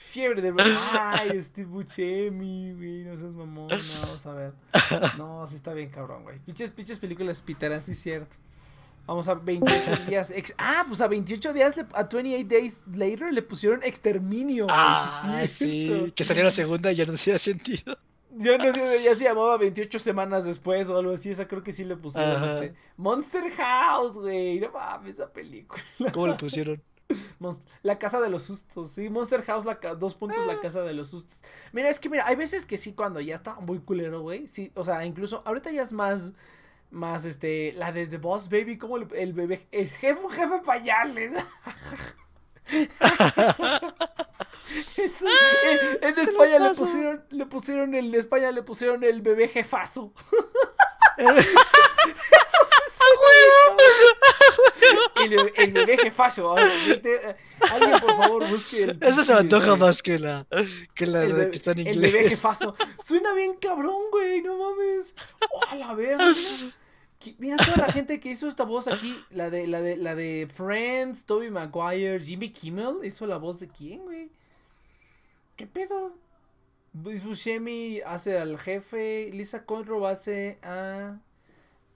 Fiebre. Boliche. [laughs] Ay, Steve Buscemi, güey, no seas mamón, no, vamos a ver. No, sí está bien cabrón, güey. Pinches, pinches películas piteras, sí es cierto. Vamos a 28 [laughs] días. ex- ah, pues a 28 días, le- a 28 Days Later le pusieron exterminio. güey, Ah, sí sí. Que salió la segunda y ya no hacía sentido. Ya no [laughs] sé, ya se llamaba 28 semanas después o algo así. Esa creo que sí le pusieron este. Monster House, güey. No mames, esa película. ¿Cómo le pusieron? [laughs] La casa de los sustos, sí, Monster House, la dos puntos, la casa de los sustos. Mira, es que mira, hay veces que sí, cuando ya está muy culero, güey, sí, o sea, incluso ahorita ya es más, más, este, la de The Boss Baby, como el, el bebé, el jefe, un jefe pañales. [laughs] Eso, en, en España le pusieron, le pusieron, en España le pusieron el bebé jefazo. [laughs] el, el bebé jefazo. vete, Alguien, por favor, busque el. Eso se me antoja más que la, que la El bebé, que está en el bebé inglés. jefazo. Suena bien cabrón, güey. No mames. Oh, a la verga. Mira toda la gente que hizo esta voz aquí, la de, la de, la de Friends, Toby Maguire, Jimmy Kimmel, hizo la voz de quién, güey. ¿Qué pedo? Luis Buscemi hace al jefe, Lisa Conroe hace a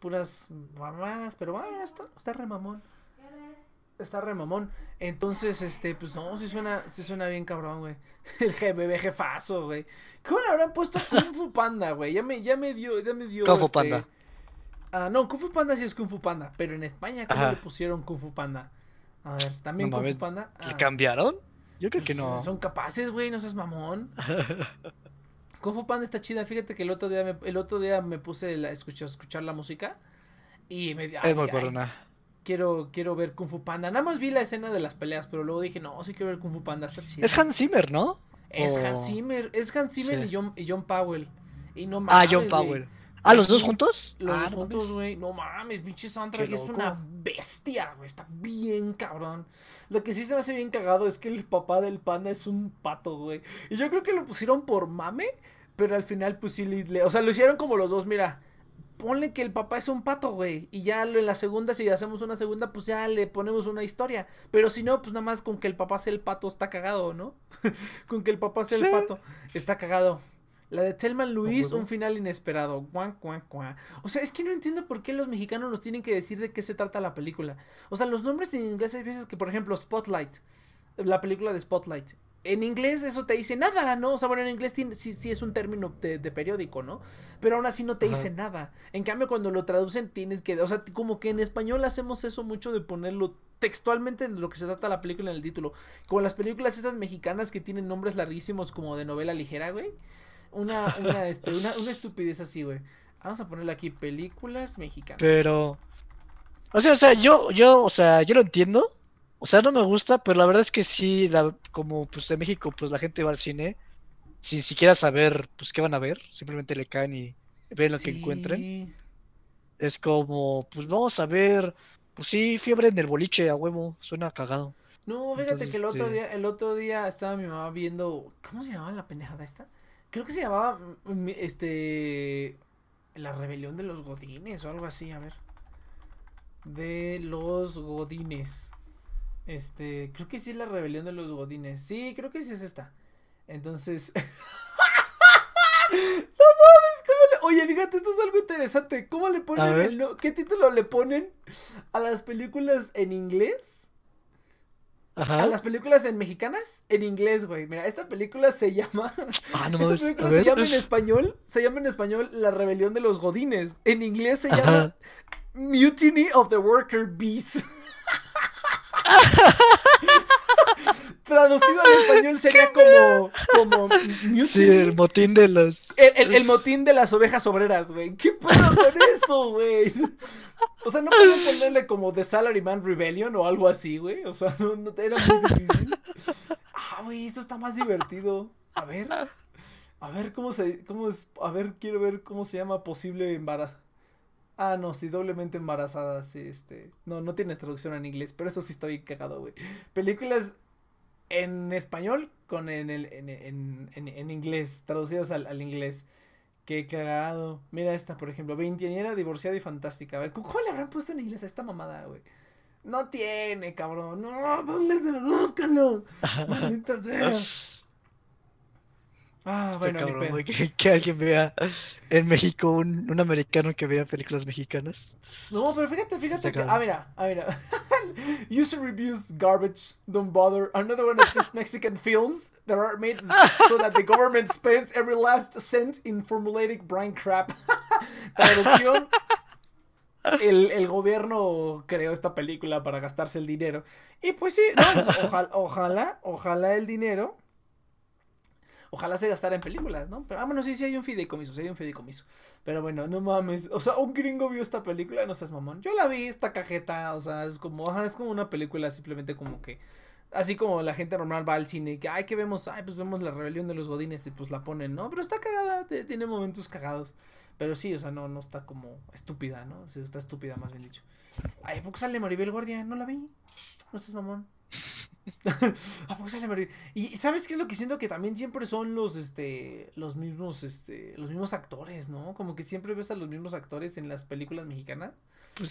puras mamadas, pero bueno, está, está re mamón. Está re mamón. Entonces, este, pues no, sí suena, sí suena bien cabrón, güey. [laughs] El bebé jefazo, güey. ¿Cómo le habrán puesto Kung Fu Panda, güey? Ya me, ya me dio, ya me dio. Kung Fu este, Panda. Ah, no, Kung Fu Panda sí es Kung Fu Panda, pero en España, ¿cómo Ajá. le pusieron Kung Fu Panda? A ver, también No Kung mames, Fu Panda. ¿Le Ah, cambiaron? Yo creo pues, que no. Son capaces, güey, no seas mamón. [laughs] Kung Fu Panda está chida. Fíjate que el otro día me, el otro día me puse la, escuchar, escuchar la música y me Es ay, muy ay. Quiero, quiero ver Kung Fu Panda. Nada más vi la escena de las peleas, pero luego dije, no, sí quiero ver Kung Fu Panda, está chida. Es Hans Zimmer, ¿no? Es o- Hans Zimmer, es Hans Zimmer Sí. y, John, y John Powell. Y no Ah, mames, John güey. Powell. Ah, ¿los dos juntos? Los ah, dos no juntos, güey. No mames, pinche soundtrack es una bestia, güey. Está bien cabrón. Lo que sí se me hace bien cagado es que el papá del panda es un pato, güey. Y yo creo que lo pusieron por mame, pero al final, pues sí, le- o sea, lo hicieron como los dos, mira. Ponle que el papá es un pato, güey. Y ya lo- en la segunda, si hacemos una segunda, pues ya le ponemos una historia. Pero si no, pues nada más con que el papá sea el pato está cagado, ¿no? [laughs] con que el papá sea el Sí. pato está cagado. La de Telman Luis, un final inesperado. Guan, guan, guan. O sea, es que no entiendo por qué los mexicanos nos tienen que decir de qué se trata la película. O sea, los nombres en inglés hay veces que, por ejemplo, Spotlight, la película de Spotlight. En inglés eso te dice nada, ¿no? O sea, bueno, en inglés tiene- sí, sí es un término de, de periódico, ¿no? Pero aún así no te Ajá. dice nada. En cambio, cuando lo traducen tienes que... O sea, como que en español hacemos eso mucho de ponerlo textualmente de lo que se trata la película en el título. Como las películas esas mexicanas que tienen nombres larguísimos como de novela ligera, güey. Una, una, [laughs] este, una, una estupidez así, güey. Vamos a ponerle aquí películas mexicanas. Pero. O sea, o sea, yo, yo, o sea, yo lo entiendo. O sea, no me gusta, pero la verdad es que sí, la- como pues de México, pues la gente va al cine sin siquiera saber, pues qué van a ver. Simplemente le caen y ven lo que encuentren. Es como, pues vamos a ver, pues sí, fiebre en el boliche a huevo, suena cagado. No, fíjate Entonces, que el otro este- día, el otro día estaba mi mamá viendo, ¿cómo se llamaba la pendejada esta? Creo que se llamaba, mm, este, la rebelión de los godines o algo así, a ver. De los godines. Este, creo que sí es la rebelión de los godines. Sí, creo que sí es esta. Entonces... [laughs] no mames, ¿cómo le... Oye, fíjate, esto es algo interesante. ¿Cómo le ponen el no- ¿Qué título le ponen a las películas en inglés? A Ajá. las películas en mexicanas en inglés, güey. Mira, esta película se llama. [laughs] Ah, no esta mames, película a se llama en español. Se llama en español La Rebelión de los Godines. En inglés se llama Ajá. Mutiny of the Worker Bees. [laughs] [laughs] Traducido al español sería como. como. Sí, el motín de los. El, el- el motín de las ovejas obreras, güey. ¿Qué pedo con eso, güey? O sea, no puedo ponerle como The Salaryman Rebellion o algo así, güey. O sea, no, no era muy difícil. Ah, güey, esto está más divertido. A ver. A ver cómo se. cómo es. A ver, quiero ver cómo se llama posible embarazo. Ah, no, sí, doblemente embarazada, sí, este. No, no tiene traducción en inglés, pero eso sí está bien cagado, güey. Películas en español con en el en, en, en, en inglés, traducidos al, al inglés. Qué cagado. Mira esta, por ejemplo, veinteañera, divorciada y fantástica. A ver, ¿cómo le habrán puesto en inglés a esta mamada, güey? No tiene, cabrón. No, póngaselo, búscalo. [laughs] Maldita sea. Ah, bueno, cabrón, güey, que, que alguien vea en México un, un americano que vea películas mexicanas. No, pero fíjate, fíjate Está que. cabrón. Ah, mira, ah, mira. [laughs] User reviews garbage, don't bother. Another one of these [laughs] Mexican films that are made [laughs] so that the government spends every last cent in formulating brain crap. Traducción. El, el gobierno creó esta película para gastarse el dinero. Y pues sí, no, pues, ojalá, ojalá, ojalá el dinero. Ojalá se gastara en películas, ¿no? Pero, ah, bueno, sí, sí hay un fideicomiso, sí hay un fideicomiso. Pero bueno, no mames. O sea, un gringo vio esta película, no seas mamón. Yo la vi, esta cajeta, o sea, es como, ajá, es como una película simplemente como que Así como la gente normal va al cine y que, ay, que vemos? Ay, pues vemos la rebelión de los godines y pues la ponen, ¿no? Pero está cagada, tiene momentos cagados. Pero sí, o sea, no, no está como estúpida, ¿no? O está estúpida, más bien dicho. Ay, ¿por qué sale Maribel Guardia? No la vi. No seas mamón. [laughs] ¿A poco sale? Y ¿sabes qué es lo que siento? Que también siempre son los, este, los mismos, este, los mismos actores, ¿no? Como que siempre ves a los mismos actores en las películas mexicanas. Pues,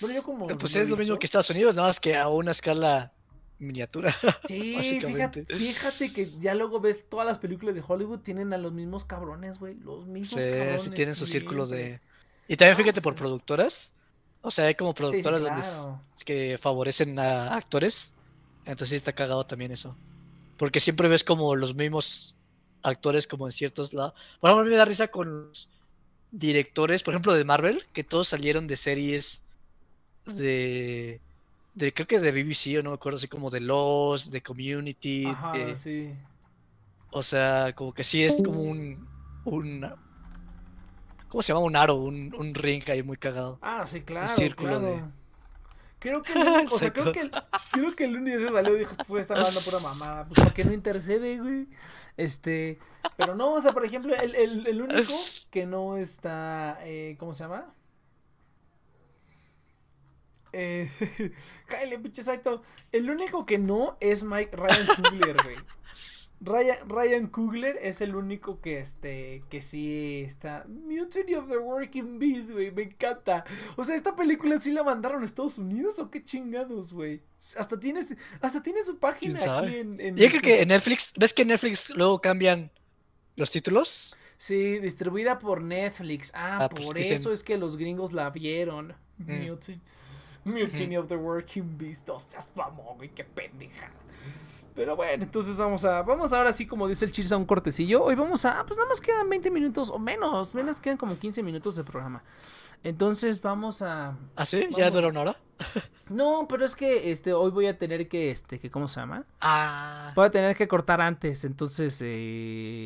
pues es lo mismo que Estados Unidos, nada más que a una escala miniatura. [laughs] Sí, fíjate, fíjate que ya luego ves todas las películas de Hollywood tienen a los mismos cabrones, güey. Los mismos cabrones. Sí, tienen su círculo de. Y también fíjate por productoras. O sea, hay como productoras donde que favorecen a actores. Entonces sí está cagado también eso. Porque siempre ves como los mismos actores como en ciertos lados. Por ejemplo, a mí me da risa con los directores, por ejemplo, de Marvel, que todos salieron de series de de creo que de BBC o no me acuerdo, así como de Lost, de Community. Ajá, sí. O sea, como que sí es como un, un ¿cómo se llama? Un aro, un, un ring ahí muy cagado. Ah, sí, claro. Un círculo de... Creo que, [laughs] o sea, creo que, el, creo que el lunes se salió y dijo, esto está hablando pura mamada, pues para que no intercede, güey. Este, pero no, o sea, por ejemplo, el, el, el único [laughs] que no está, eh, ¿cómo se llama? Eh, [laughs] pinche Saito. El único que no es Mike Ryan Coogler, güey. Ryan, Ryan Coogler es el único que este que sí está Mutiny of the Working Bees, güey, me encanta. O sea, esta película sí la mandaron a Estados Unidos o qué chingados, güey. Hasta tienes hasta tiene su página aquí en, en Yo creo que en Netflix, ¿ves que en Netflix luego cambian los títulos? Sí, distribuida por Netflix. Ah, ah pues por eso es que los gringos la vieron. Mm. Mutiny. Mutiny of the Working Beast. Hostias, vamos, güey, qué pendeja. Pero bueno, entonces vamos a. Vamos ahora sí, como dice el Chirsa, un cortecillo. Hoy vamos a. Pues nada más quedan 20 minutos o menos. Menos quedan como 15 minutos de programa. Entonces vamos a. ¿Ah, sí? ¿Ya duró una hora? No, pero es que este hoy voy a tener que. este que ¿Cómo se llama? Ah. Voy a tener que cortar antes. Entonces. Eh,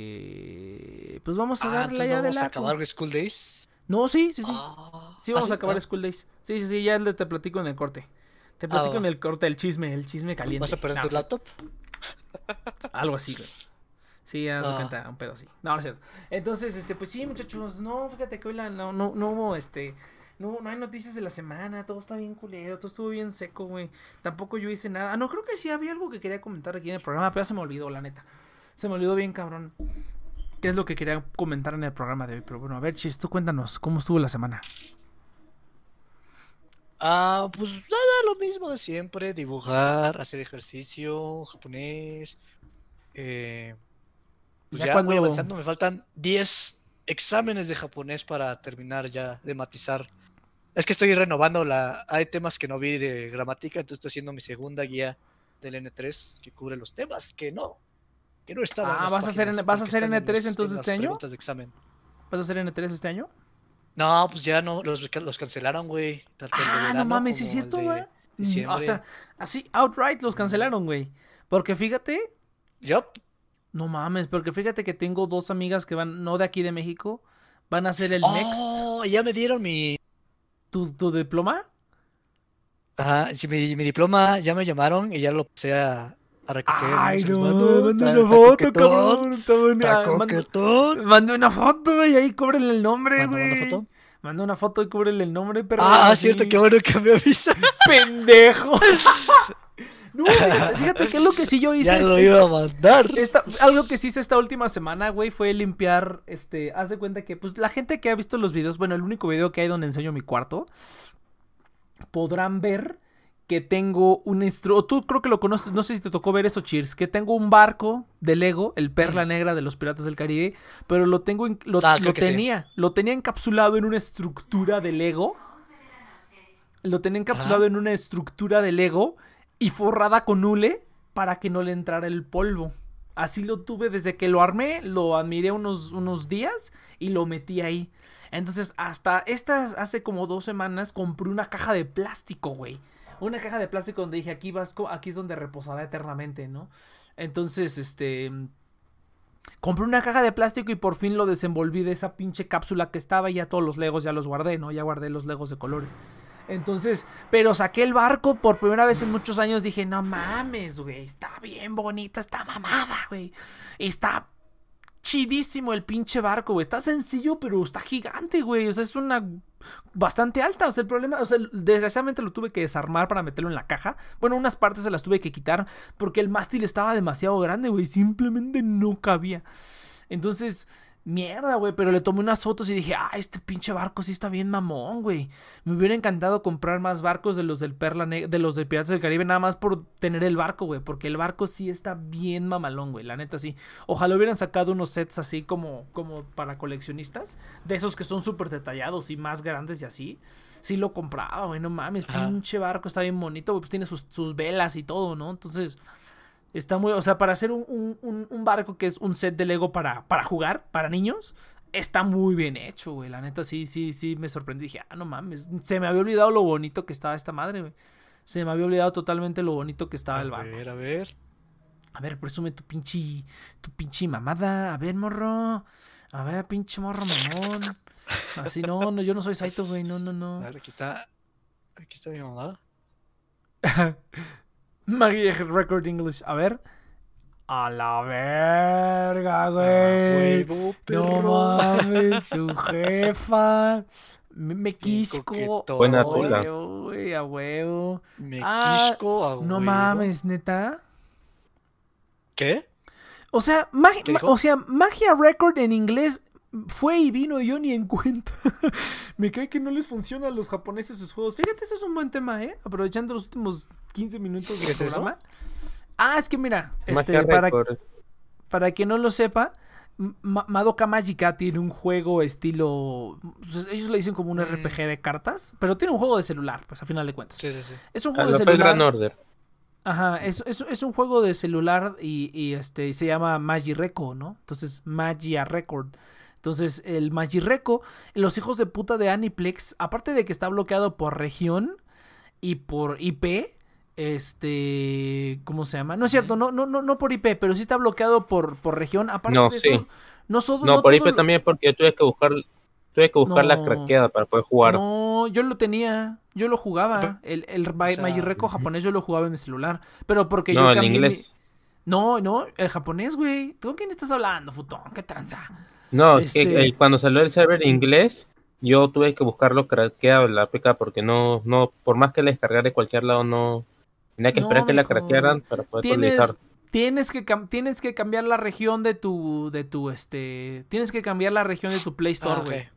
pues vamos a ah, darle ya de la. ¿Vamos a acabar School Days? No, sí, sí, sí. Ah. sí, vamos a acabar School Days. Sí, sí, sí, ya te platico en el corte. Te platico ah, en el corte, el chisme, el chisme caliente. ¿Vas a perder tu laptop? Algo así, güey. Sí, haz ah. cuenta, un pedo así. No, no es cierto. Entonces, este, pues sí, muchachos, no, fíjate que hoy la, no, no, no hubo, este, no, no hay noticias de la semana, todo está bien culero, todo estuvo bien seco, güey. Tampoco yo hice nada. no, creo que sí había algo que quería comentar aquí en el programa, pero ya se me olvidó, la neta. Se me olvidó bien, cabrón qué es lo que quería comentar en el programa de hoy. Pero bueno, a ver, Chis, tú cuéntanos, ¿cómo estuvo la semana? Ah, pues nada, lo mismo de siempre, dibujar, hacer ejercicio, japonés. Eh, pues ya, voy avanzando, me faltan 10 exámenes de japonés para terminar ya de matizar. Es que estoy renovando la... Hay temas que no vi de gramática, entonces estoy haciendo mi segunda guía del N3 que cubre los temas que no que no Ah, ¿vas a, hacer, ¿vas a hacer N3 entonces este año? De examen. ¿Vas a hacer N3 este año? No, pues ya no, los, los cancelaron, güey. Ah, no mames, es cierto, güey. O sea, así, outright los cancelaron, güey. Porque fíjate. Yup. No mames, porque fíjate que tengo dos amigas que van, no de aquí de México, van a hacer el oh, ya me dieron mi. ¿Tu, tu diploma? Ajá, sí, mi, mi diploma ya me llamaron y ya lo puse a, Ay, no, manda una foto, cabrón. Manda una foto y ahí cóbrele el nombre, güey. una foto? Manda una foto y cúbrele el nombre, pero. Ah, cierto, qué bueno que me avisa. [laughs] ¡Pendejo! [laughs] No, fíjate, que es lo que sí yo hice. Ya lo iba a mandar. algo que sí hice esta última semana, güey, fue limpiar. Este, haz de cuenta que, pues, la gente que ha visto los videos, bueno, el único video que hay donde enseño mi cuarto, podrán ver que tengo un instrumento, tú creo que lo conoces, no sé si te tocó ver eso, Cheers, que tengo un barco de Lego, el Perla Negra de los Piratas del Caribe, pero lo tengo, lo, ah, lo tenía, lo tenía encapsulado en una estructura de Lego, lo tenía encapsulado en una estructura de Lego y forrada con hule para que no le entrara el polvo. Así lo tuve desde que lo armé, lo admiré unos, unos días y lo metí ahí. Entonces, hasta estas, hace como dos semanas, compré una caja de plástico, güey una caja de plástico donde dije, aquí vas, aquí es donde reposará eternamente, ¿no? Entonces, este... Compré una caja de plástico y por fin lo desenvolví de esa pinche cápsula que estaba y ya todos los legos ya los guardé, ¿no? Ya guardé los legos de colores. Entonces, pero saqué el barco por primera vez en muchos años. Dije, no mames, güey. Está bien bonita esta mamada, güey. Está chidísimo el pinche barco, güey. Está sencillo, pero está gigante, güey. O sea, es una bastante alta. O sea, el problema, o sea, desgraciadamente lo tuve que desarmar para meterlo en la caja. Bueno, unas partes se las tuve que quitar porque el mástil estaba demasiado grande, güey. Simplemente no cabía. Entonces, Mierda, güey, pero le tomé unas fotos y dije, ah, este pinche barco sí está bien mamón, güey. Me hubiera encantado comprar más barcos de los del Perla de los de Piratas del Caribe, nada más por tener el barco, güey, porque el barco sí está bien mamalón, güey, la neta sí. Ojalá hubieran sacado unos sets así como, como para coleccionistas, de esos que son súper detallados y más grandes y así. Sí lo compraba, güey, no mames, pinche barco está bien bonito, güey, pues tiene sus, sus velas y todo, ¿no? Entonces... Está muy, o sea, para hacer un, barco que es un set de Lego para, para jugar, para niños, está muy bien hecho, güey. La neta, sí, sí, sí, me sorprendí. Dije, ah, no mames, se me había olvidado lo bonito que estaba esta madre, güey. Se me había olvidado totalmente lo bonito que estaba el barco. A ver, a ver. A ver, presume tu pinche, tu pinche mamada. A ver, morro. A ver, pinche morro mamón. Así no, no, yo no soy Saito, güey. No, no, no. A ver, aquí está. Aquí está mi mamada. [laughs] Maggie [laughs] Record English. A ver. A la verga, güey. no mames, tu [laughs] jefa. Me, quisco. Buena tula. a huevo. Me ah, quisco a No mames, neta. ¿Qué? O sea, o sea, Magia Record en inglés fue y vino y yo ni en cuenta. [laughs] Me cae que no les funciona a los japoneses sus juegos. Fíjate, eso es un buen tema, ¿eh? Aprovechando los últimos 15 minutos del programa. Ah, es que mira, este, para, para quien no lo sepa, Madoka Magica tiene un juego estilo. Pues, ellos le dicen como un mm. RPG de cartas, pero tiene un juego de celular, pues a final de cuentas. Sí, sí, sí. Es un juego de celular. Gran Order. Ajá, es, es, un juego de celular y, y este se llama Record, ¿no? Entonces, Magia Record. Entonces, el Magireco, los hijos de puta de Aniplex, aparte de que está bloqueado por región y por IP, este, ¿cómo se llama? No es cierto, no, no, no, no por IP, pero sí está bloqueado por, por región. Aparte no, de sí. eso, no, no, por IP también porque tuve que buscar, tuve que buscar la craqueada para poder jugar. No, yo lo tenía, yo lo jugaba. El, el Magireco japonés yo lo jugaba en mi celular, pero porque yo cambié inglés. No, no, el japonés, güey. ¿Con quién estás hablando, futón? ¿Qué tranza? No, este... cuando salió el server inglés, yo tuve que buscarlo craqueado la APK porque no, no, por más que la descargara de cualquier lado, no tenía que esperar que la craquearan para poder utilizar. Tienes que, tienes que cambiar la región de tu, de tu, este, tienes que cambiar la región de tu Play Store, ah, güey.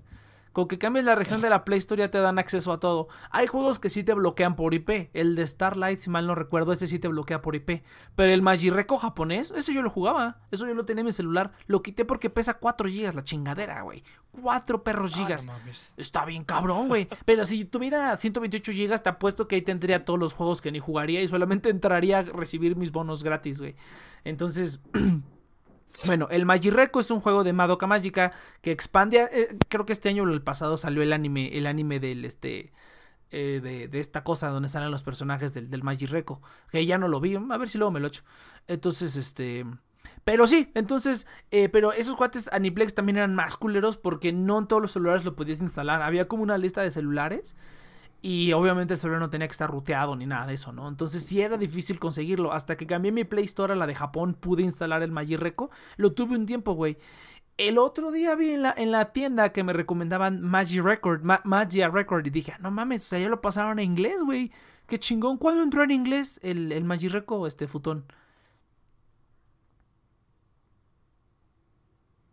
Con que cambies la región de la Play Store ya te dan acceso a todo. Hay juegos que sí te bloquean por IP. El de Starlight, si mal no recuerdo, ese sí te bloquea por IP. Pero el Magireco japonés, ese yo lo jugaba. Eso yo lo tenía en mi celular. Lo quité porque pesa 4 GB la chingadera, güey. 4 perros gigas. Está bien cabrón, güey. Pero si tuviera 128 GB, te apuesto que ahí tendría todos los juegos que ni jugaría y solamente entraría a recibir mis bonos gratis, güey. Entonces... [clears throat] Bueno, el Magireco es un juego de Madoka Mágica que expande. Eh, creo que este año o el pasado salió el anime, el anime del este. Eh, de, esta cosa donde salen los personajes del, del. Que ya no lo vi. A ver si luego me lo echo. Entonces, este. Pero sí, entonces, eh, pero esos cuates Aniplex también eran más culeros porque no en todos los celulares lo podías instalar. Había como una lista de celulares y obviamente el celular no tenía que estar ruteado ni nada de eso, ¿no? Entonces sí era difícil conseguirlo. Hasta que cambié mi Play Store a la de Japón, pude instalar el Magireco. Lo tuve un tiempo, güey. El otro día vi en la, en la tienda que me recomendaban Magi Record, Magia Record, y dije, no mames, o sea, ya lo pasaron a inglés, güey. Qué chingón. ¿Cuándo entró en inglés el, el Magireco, este futón?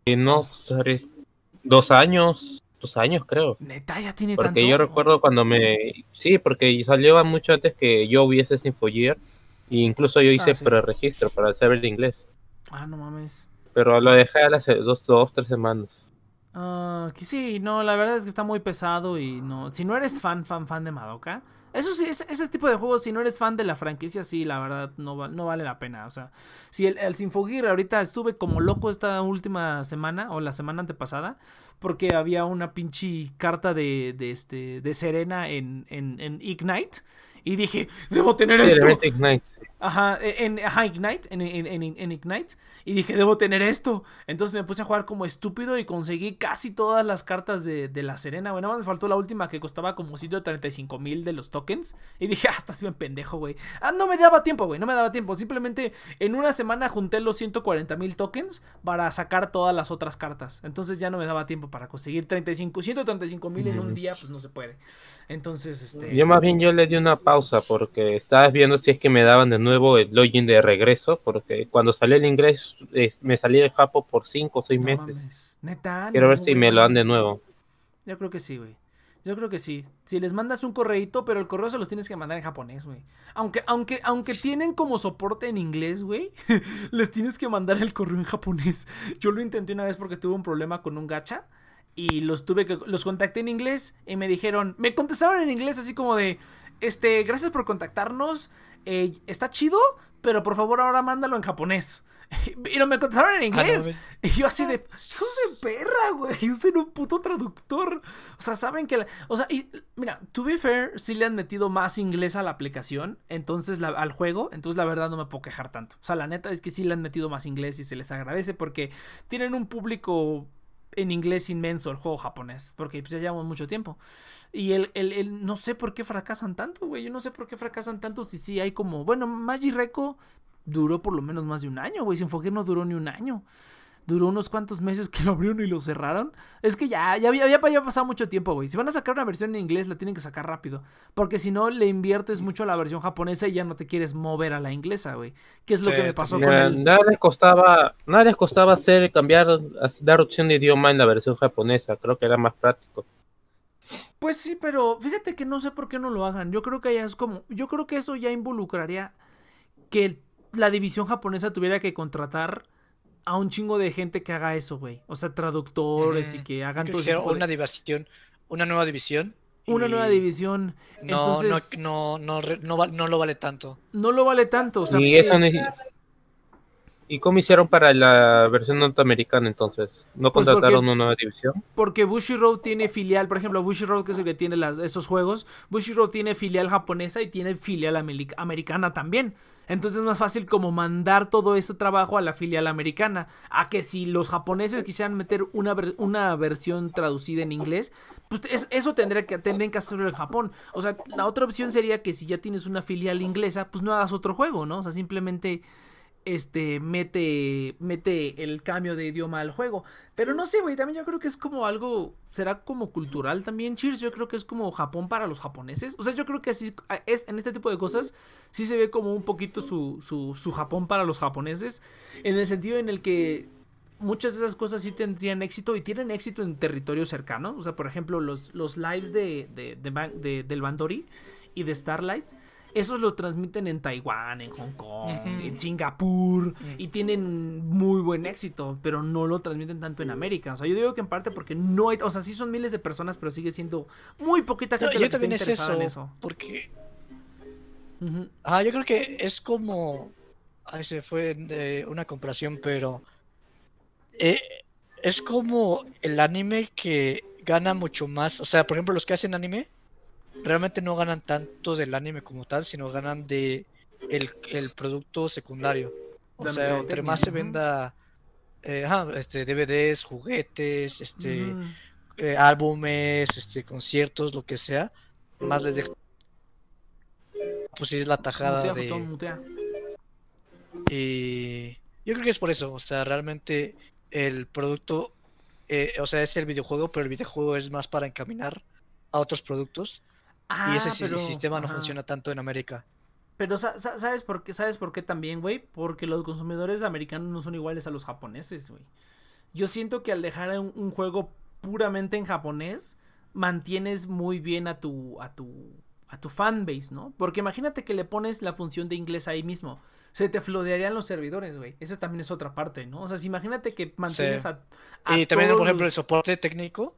No, dos años años, creo. Neta, ya tiene Porque yo recuerdo cuando me. Sí, porque salió mucho antes que yo hubiese Sinfoyear. E incluso yo hice ah, pre-registro para el server de inglés. Ah, no mames. Pero lo dejé a las dos, dos, tres semanas. Ah, que sí, no, la verdad es que está muy pesado y no. Si no eres fan, fan, fan de Madoka, eso sí, ese, tipo de juegos, si no eres fan de la franquicia, sí, la verdad, no, no vale la pena. O sea, si el, el Sinfogir ahorita estuve como loco esta última semana o la semana antepasada, porque había una pinche carta de, de, este, de Serena en, en, en Ignite. Y dije, debo tener esto. Ignite. Ajá, e, en, ajá, Ignite, en, en, en, Ignite. Y dije, debo tener esto. Entonces me puse a jugar como estúpido y conseguí casi todas las cartas de, de la Serena, güey. Nada más me faltó la última que costaba como 135 mil de los tokens. Y dije, ah, estás bien pendejo, güey. Ah, no me daba tiempo, güey. No me daba tiempo. Simplemente en una semana junté los 140 mil tokens para sacar todas las otras cartas. Entonces ya no me daba tiempo para conseguir 35, 135 mil en un día, pues no se puede. Entonces, este. Yo más bien yo le di una pausa porque estabas viendo si es que me daban de nuevo el login de regreso, porque cuando salió el inglés me salía el Japo por 5 o 6 meses. Neta. Quiero ver si me lo dan de nuevo. Yo creo que sí, güey. Yo creo que sí. Si les mandas un correito, pero el correo se los tienes que mandar en japonés, güey. Aunque, aunque, aunque tienen como soporte en inglés, güey, [laughs] les tienes que mandar el correo en japonés. Yo lo intenté una vez porque tuve un problema con un gacha y los tuve que los contacté en inglés y me dijeron, me contestaron en inglés así como de, este, gracias por contactarnos, eh, está chido, pero por favor ahora mándalo en japonés. [laughs] Y no me contestaron en ah, inglés. [laughs] y yo así de, [laughs] hijos de perra, güey, usen un puto traductor. O sea, saben que, o sea, y mira, to be fair, sí le han metido más inglés a la aplicación, entonces al juego, entonces la verdad no me puedo quejar tanto. O sea, la neta es que sí le han metido más inglés y se les agradece porque tienen un público en inglés inmenso el juego japonés, porque pues, ya llevamos mucho tiempo. Y el, el, no sé por qué fracasan tanto, güey. Yo no sé por qué fracasan tanto si sí hay como, bueno, Magi Reco duró por lo menos más de un año, güey. Sinfoger no duró ni un año duró unos cuantos meses que lo abrieron y lo cerraron. Es que ya, ya, había, ya pasado mucho tiempo, güey. Si van a sacar una versión en inglés, la tienen que sacar rápido. Porque si no, le inviertes mucho a la versión japonesa y ya no te quieres mover a la inglesa, güey. ¿Qué es lo que me pasó con él? Nada les costaba, nada les costaba hacer, cambiar, dar opción de idioma en la versión japonesa. Creo que era más práctico. Pues sí, pero fíjate que no sé por qué no lo hagan. Yo creo que ya es como, yo creo que eso ya involucraría que la división japonesa tuviera que contratar a un chingo de gente que haga eso, güey. O sea, traductores y que hagan todo eso. Una división, una nueva división. Una nueva división. No, Entonces, no, no, no, no, lo vale tanto. No lo vale tanto. O sea, y eso ¿Y cómo hicieron para la versión norteamericana entonces? ¿No pues contrataron una nueva división? Porque Bushiroad tiene filial, por ejemplo, Bushiroad que es el que tiene las, esos juegos, Bushiroad tiene filial japonesa y tiene filial americana también. Entonces es más fácil como mandar todo ese trabajo a la filial americana. A que si los japoneses quisieran meter una, una versión traducida en inglés, pues eso, tendría que, tendrían que hacerlo en Japón. O sea, la otra opción sería que si ya tienes una filial inglesa, pues no hagas otro juego, ¿no? O sea, simplemente este, mete, mete el cambio de idioma al juego. Pero no sé, güey, también yo creo que es como algo, será como cultural también, Cheers, yo creo que es como Japón para los japoneses. O sea, yo creo que así, es, en este tipo de cosas, sí se ve como un poquito su, su, su Japón para los japoneses, en el sentido en el que muchas de esas cosas sí tendrían éxito y tienen éxito en territorio cercano. O sea, por ejemplo, los, los lives de, de, del Bandori y de Starlight esos los transmiten en Taiwán, en Hong Kong, en Singapur y tienen muy buen éxito, pero no lo transmiten tanto en América. O sea, yo digo que en parte porque no hay, o sea, sí son miles de personas, pero sigue siendo muy poquita gente yo también es eso, en eso. Porque Ah, yo creo que es como Ay, se fue de una comparación, pero eh, es como el anime que gana mucho más. O sea, por ejemplo, los que hacen anime realmente no ganan tanto del anime como tal, sino ganan de el, producto secundario. O sea, entre más se venda eh, este, DVDs, juguetes, este, eh, álbumes, este, conciertos, lo que sea, más les deja. Pues sí, es la tajada de. Y yo creo que es por eso. O sea, realmente el producto, eh, o sea, es el videojuego, pero el videojuego es más para encaminar a otros productos y ese ah, sistema no funciona tanto en América. Pero ¿sabes por qué? ¿Sabes por qué también, güey? Porque los consumidores americanos no son iguales a los japoneses, güey. Yo siento que al dejar un, juego puramente en japonés, mantienes muy bien a tu, a tu, a tu fanbase, ¿no? Porque imagínate que le pones la función de inglés ahí mismo. Se te flodearían los servidores, güey. Esa también es otra parte, ¿no? O sea, si imagínate que mantienes a, Y también, por ejemplo, el soporte técnico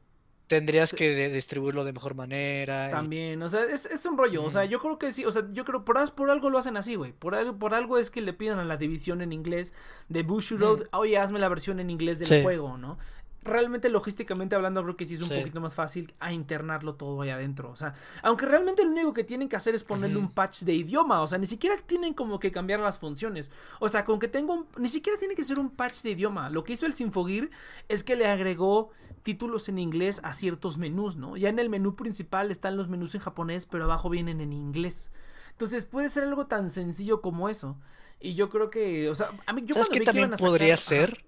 tendrías que distribuirlo de mejor manera. También, o sea, es, es un rollo. O sea, yo creo que sí, o sea, yo creo por, por algo lo hacen así, güey. Por algo, por algo es que le piden a la división en inglés de Bush Road, oye, hazme la versión en inglés del juego, ¿no? realmente logísticamente hablando creo que sí es un Sí. poquito más fácil a internarlo todo ahí adentro. O sea, aunque realmente lo único que tienen que hacer es ponerle un patch de idioma. O sea, ni siquiera tienen como que cambiar las funciones. O sea, con que tenga un... Ni siquiera tiene que ser un patch de idioma. Lo que hizo el Sinfogir es que le agregó títulos en inglés a ciertos menús, ¿no? Ya en el menú principal están los menús en japonés, pero abajo vienen en inglés. Entonces puede ser algo tan sencillo como eso. Y yo creo que, o sea, a mí yo ¿Sabes que también sacar- podría Ajá. ser?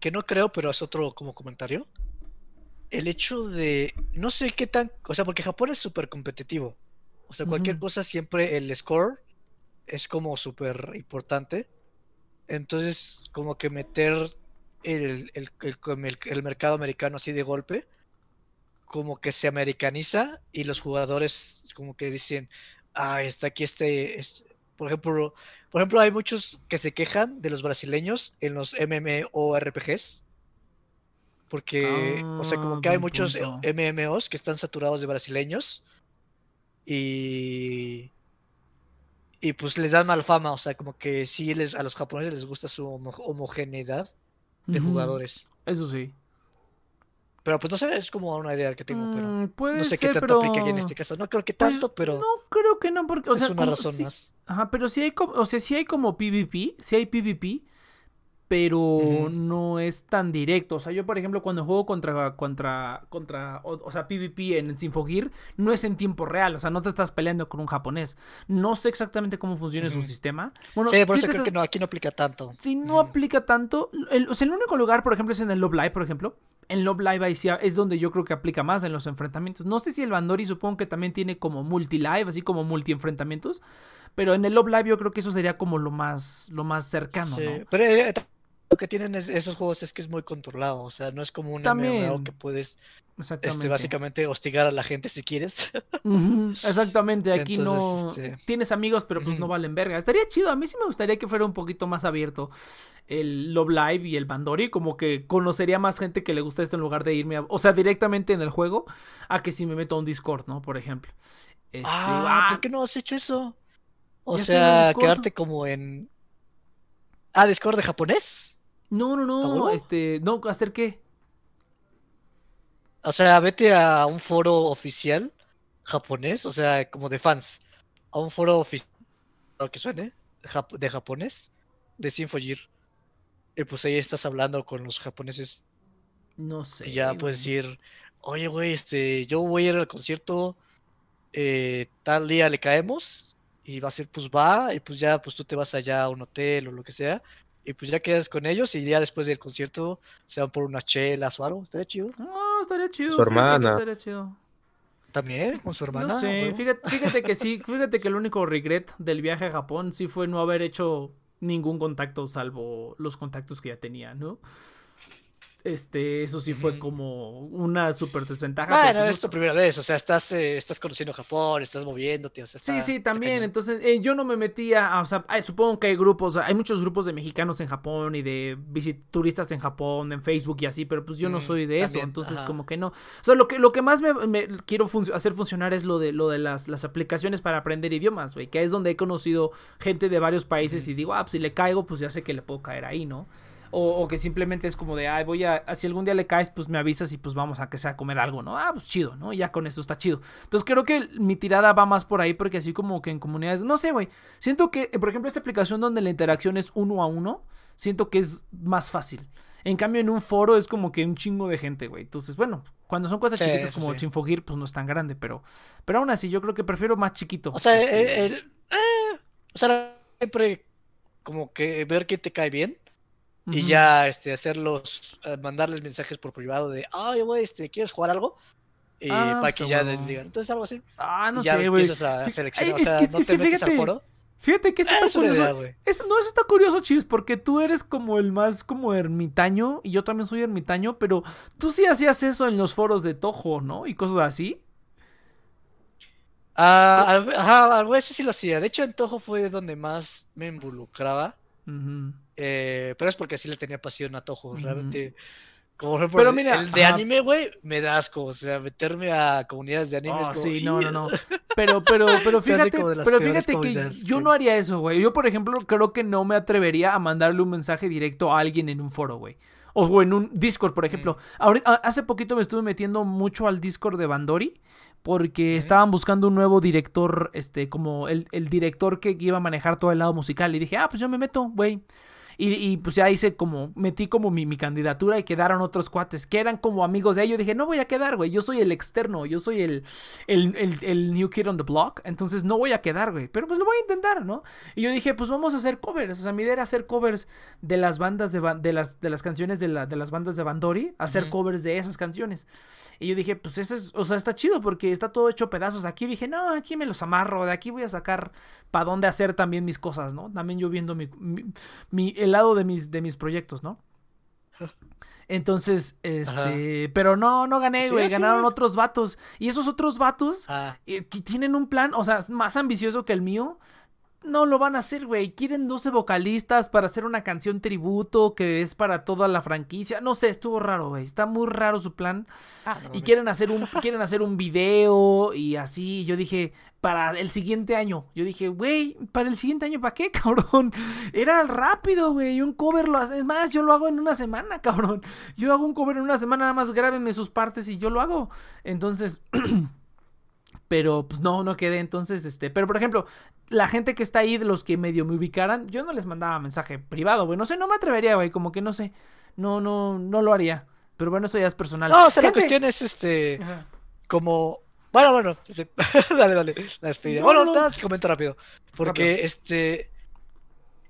Que no creo, pero es otro como comentario. El hecho de. No sé qué tan. O sea, porque Japón es súper competitivo. O sea, cualquier cosa siempre el score es como súper importante. Entonces, como que meter el, el, el, mercado americano así de golpe, como que se americaniza y los jugadores como que dicen, ah, está aquí este, es-". por ejemplo, por ejemplo, hay muchos que se quejan de los brasileños en los MMORPGs. Porque, o sea, como Ah, que hay muchos punto. MMOs que están saturados de brasileños y y pues les dan mala fama, o sea, como que sí les, a los japoneses les gusta su homo- homogeneidad de jugadores. Eso sí. Pero pues no sé, es como una idea que tengo, pero Mm, puede no sé ser, qué tanto pero... aplica aquí en este caso. No creo que pues, tanto, pero No creo que no, porque, o es sea, una como- razón más. Ajá, pero sí hay como, o sea, sí hay como PvP, sí hay PvP, pero no es tan directo. O sea, yo, por ejemplo, cuando juego contra, contra, contra, o, o sea, PvP en Sinfogir, no es en tiempo real, o sea, no te estás peleando con un japonés. No sé exactamente cómo funciona su sistema. Bueno, sí, por sí eso creo que no, aquí no aplica tanto. Sí, no aplica tanto. El, o sea, el único lugar, por ejemplo, es en el Love Live, por ejemplo. En Love Live ahí sí es donde yo creo que aplica más en los enfrentamientos. No sé si el Bandori supongo que también tiene como multi-live, así como multi-enfrentamientos. Pero en el Love Live yo creo que eso sería como lo más, lo más cercano, Sí, ¿no? Pero eh, lo que tienen es- esos juegos es que es muy controlado, o sea, no es como un También. MMO que puedes este, básicamente hostigar a la gente si quieres. [laughs] Exactamente, aquí Entonces, no este, tienes amigos, pero pues no valen verga. Estaría chido, a mí sí me gustaría que fuera un poquito más abierto el Love Live y el Bandori, como que conocería más gente que le gusta esto en lugar de irme a, o sea, directamente en el juego, a que si me meto a un Discord, ¿no? Por ejemplo. Este, ah, ah, ¿por qué no has hecho eso? O sea, quedarte como en... Ah, Discord de japonés. No, no, ¿A no, este, no, ¿hacer qué? O sea, vete a un foro oficial japonés, o sea, como de fans. A un foro oficial, lo que suene, de japonés, de Sinfogir. Y pues ahí estás hablando con los japoneses. No sé. Y ya puedes decir, oye, güey, este, yo voy a ir al concierto, eh, tal día le caemos, y va a ser, pues va, y pues ya, pues tú te vas allá a un hotel o lo que sea, y pues ya quedas con ellos, y ya después del concierto se van por unas chelas o algo, estaría chido. No, estaría chido. Su fíjate que hermana. Estaría chido. También, con su hermana. No sé, fíjate, fíjate que sí, fíjate que el único regret del viaje a Japón sí fue no haber hecho ningún contacto salvo los contactos que ya tenía, ¿no? Este, eso sí fue como una súper desventaja. Bueno, es tu primera vez, o sea, estás, eh, estás conociendo Japón, estás moviéndote, o sea, Sí, está- sí, también. Entonces, eh, yo no me metía, o sea, ay, supongo que hay grupos, hay muchos grupos de mexicanos en Japón y de visit- turistas en Japón, en Facebook y así, pero pues yo no Mm, soy de eso, entonces ajá. como que no. O sea, lo que, lo que más me, me quiero func- hacer funcionar es lo de, lo de las, las aplicaciones para aprender idiomas, güey, que es donde he conocido gente de varios países y digo, ah, pues si le caigo, pues ya sé que le puedo caer ahí, ¿no? O, o que simplemente es como de, ay, voy a, si algún día le caes, pues me avisas y pues vamos a que sea a comer algo, ¿no? Ah, pues chido, ¿no? Ya con eso está chido. Entonces creo que mi tirada va más por ahí porque así como que en comunidades, no sé, güey. Siento que, eh, por ejemplo, esta aplicación donde la interacción es uno a uno, siento que es más fácil. En cambio, en un foro es como que un chingo de gente, güey. Entonces, bueno, cuando son cosas Sí, chiquitas como sí. Chinfogir, pues no es tan grande, pero, pero aún así yo creo que prefiero más chiquito. O sea, Este, el- eh, o sea, siempre como que ver quién te cae bien y ya este hacerlos eh, mandarles mensajes por privado de, "Ay, güey, este, ¿quieres jugar algo?" Y Ah, para que ya les digan. Entonces algo así. Ah, no y ya sé, güey. empiezas a seleccionar, o sea, es que- no es te que metes al fíjate, foro. Fíjate que eso Eh, está es curioso. Eso, no, eso está curioso, Cheers, porque tú eres como el más como ermitaño y yo también soy ermitaño, pero tú sí hacías eso en los foros de Tojo, ¿no? Y cosas así. Ah, ajá, a veces sí lo hacía. De hecho, en Toho fue donde más me involucraba. Ujú. Eh, pero es porque sí le tenía pasión a Toho. Ujú. Realmente Como por ejemplo, Pero mira, el de ajá. anime, güey, me da asco. O sea, meterme a comunidades de anime es Oh, como, sí, no, no, no. [laughs] Pero, pero, pero fíjate, pero fíjate que yo que- no haría eso, güey. Yo, por ejemplo, creo que no me atrevería a mandarle un mensaje directo a alguien en un foro, güey. O o en un Discord, por ejemplo. Ahorita, hace poquito me estuve metiendo mucho al Discord de Bandori. Porque estaban buscando un nuevo director, este, como el, el director que iba a manejar todo el lado musical. Y dije, ah, pues yo me meto, güey. Y, y, pues ya hice como, metí como mi, mi candidatura y quedaron otros cuates que eran como amigos de ellos. Dije, no voy a quedar, güey. Yo soy el externo, yo soy el, el, el, el new kid on the block. Entonces no voy a quedar, güey. Pero pues lo voy a intentar, ¿no? Y yo dije, pues vamos a hacer covers. O sea, mi idea era hacer covers de las bandas de, las, de las canciones de, la, de las bandas de Bandori, hacer covers de esas canciones. Y yo dije, pues eso es, o sea, está chido porque está todo hecho pedazos. Aquí dije, no, aquí me los amarro, de aquí voy a sacar para dónde hacer también mis cosas, ¿no? También yo viendo mi, mi, mi- el lado de mis, de mis proyectos, ¿no? [laughs] Entonces, este, pero no, no gané, güey, ganaron otros vatos. Y esos otros vatos Ah, eh, que tienen un plan, o sea, más ambicioso que el mío. No lo van a hacer, güey. Quieren 12 vocalistas para hacer una canción tributo que es para toda la franquicia. No sé, estuvo raro, güey. Está muy raro su plan. ah, Y quieren hacer un quieren hacer un video y así. Yo dije, para el siguiente año. Yo dije, güey, para el siguiente año, ¿para qué, [laughs] cabrón? Era rápido, güey. Un cover lo hace. Es más, yo lo hago en una semana, [laughs] cabrón. Yo hago un cover en una semana, nada más grábenme sus partes y yo lo hago. Entonces. [clears throat] Pero pues no, no quedé. Entonces, este. Pero por ejemplo, la gente que está ahí, de los que medio me ubicaran, yo no les mandaba mensaje privado, güey. No sé, no me atrevería, güey. Como que no sé. No, no, no lo haría. Pero bueno, eso ya es personal. No, o sea, la cuestión es este. Ajá. como. Bueno, bueno, este, [laughs] dale, dale, la despedida. No, bueno, no. nada, te comento rápido. Porque Rápido. este.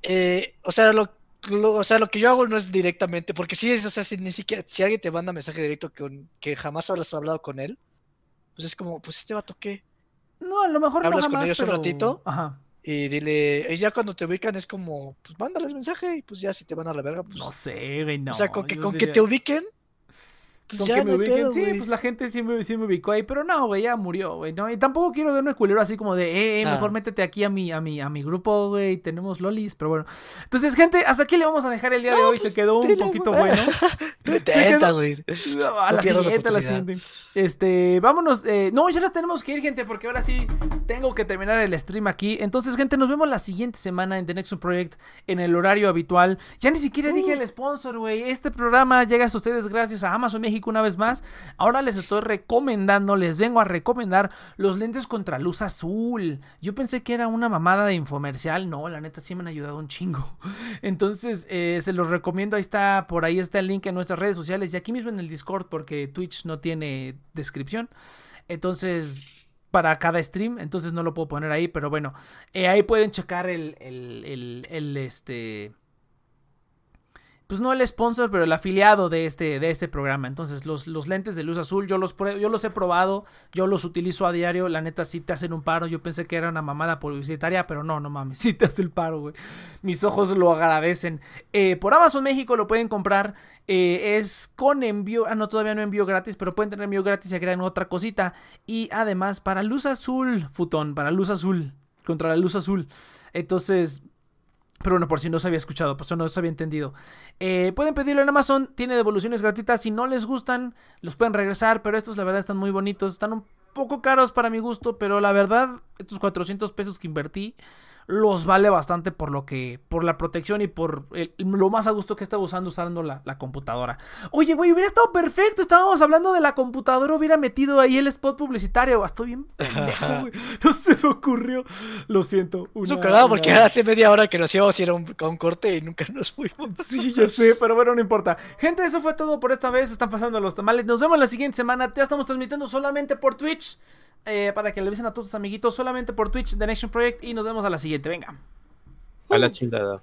eh, o sea, lo, lo- o sea, lo que yo hago no es directamente. Porque sí es, o sea, si ni siquiera. Si alguien te manda mensaje directo con, que jamás habrás hablado con él, pues es como, pues este vato qué. No, a lo mejor no ¿Hablas con ellos un ratito? Ajá. Y dile, y ya cuando te ubican es como, pues mándales mensaje y pues ya si te van a la verga, pues. No sé, güey, no. o sea, con que, con que te ubiquen, pues Con ya que me no ubiquen, pedo, sí, pues la gente sí me, sí me ubicó ahí, pero no, güey, ya murió, güey, ¿no? Y tampoco quiero verme culero así como de, eh, eh, Ah. mejor métete aquí a mi, a mi, a mi grupo, güey, tenemos lolis, pero bueno. Entonces, gente, hasta aquí le vamos a dejar el día de hoy, pues, se quedó un poquito bueno. [laughs] Intenta, güey. A No la siguiente, a la siguiente. Este, vámonos. eh, no, ya nos tenemos que ir, gente, porque ahora sí tengo que terminar el stream aquí. Entonces, gente, nos vemos la siguiente semana en The Nexus Project en el horario habitual. Ya ni siquiera dije Uh. el sponsor, güey. Este programa llega a ustedes gracias a Amazon México una vez más. Ahora les estoy recomendando, les vengo a recomendar los lentes contra luz azul. Yo pensé que era una mamada de infomercial. No, la neta sí me han ayudado un chingo. [laughs] Entonces, eh, se los recomiendo. Ahí está, por ahí está el link en nuestras redes sociales y aquí mismo en el Discord porque Twitch no tiene descripción. Entonces, para cada stream, entonces no lo puedo poner ahí, pero bueno, eh, ahí pueden checar el, el, este... Pues no el sponsor, pero el afiliado de este, de este programa. Entonces, los, los lentes de luz azul, yo los, yo los he probado, yo los utilizo a diario. La neta, sí te hacen un paro. Yo pensé que era una mamada publicitaria, pero no, no mames, [laughs] sí te hace el paro, güey. Mis ojos lo agradecen. Eh, por Amazon México lo pueden comprar. eh, es con envío. Ah, no, todavía no envío gratis, pero pueden tener envío gratis y agregan otra cosita. Y además, para luz azul, futón, para luz azul, contra la luz azul. Entonces, pero bueno, por si no se había escuchado, por si no se había entendido. Eh, pueden pedirlo en Amazon, tiene devoluciones gratuitas. Si no les gustan, los pueden regresar. Pero estos, la verdad, están muy bonitos. Están un poco caros para mi gusto, pero la verdad, estos 400 pesos que invertí los vale bastante por lo que, por la protección y por el- lo más a gusto que estaba usando usando la, la computadora. Oye, güey, hubiera estado perfecto. Estábamos hablando de la computadora, hubiera metido ahí el spot publicitario. Estoy bien [laughs] pendejo, güey. No se me ocurrió. Lo siento. Una- un cagado porque una- hace media hora que nos íbamos a ir a un, a un corte y nunca nos fuimos. [laughs] Sí, ya sé, pero bueno, no importa. Gente, eso fue todo por esta vez. Están pasando los tamales. Nos vemos la siguiente semana. Ya estamos transmitiendo solamente por Twitch. Eh, para que le avisen a todos sus amiguitos. Solamente por Twitch, The Nation Project. Y nos vemos a la siguiente. Venga. A la chingada.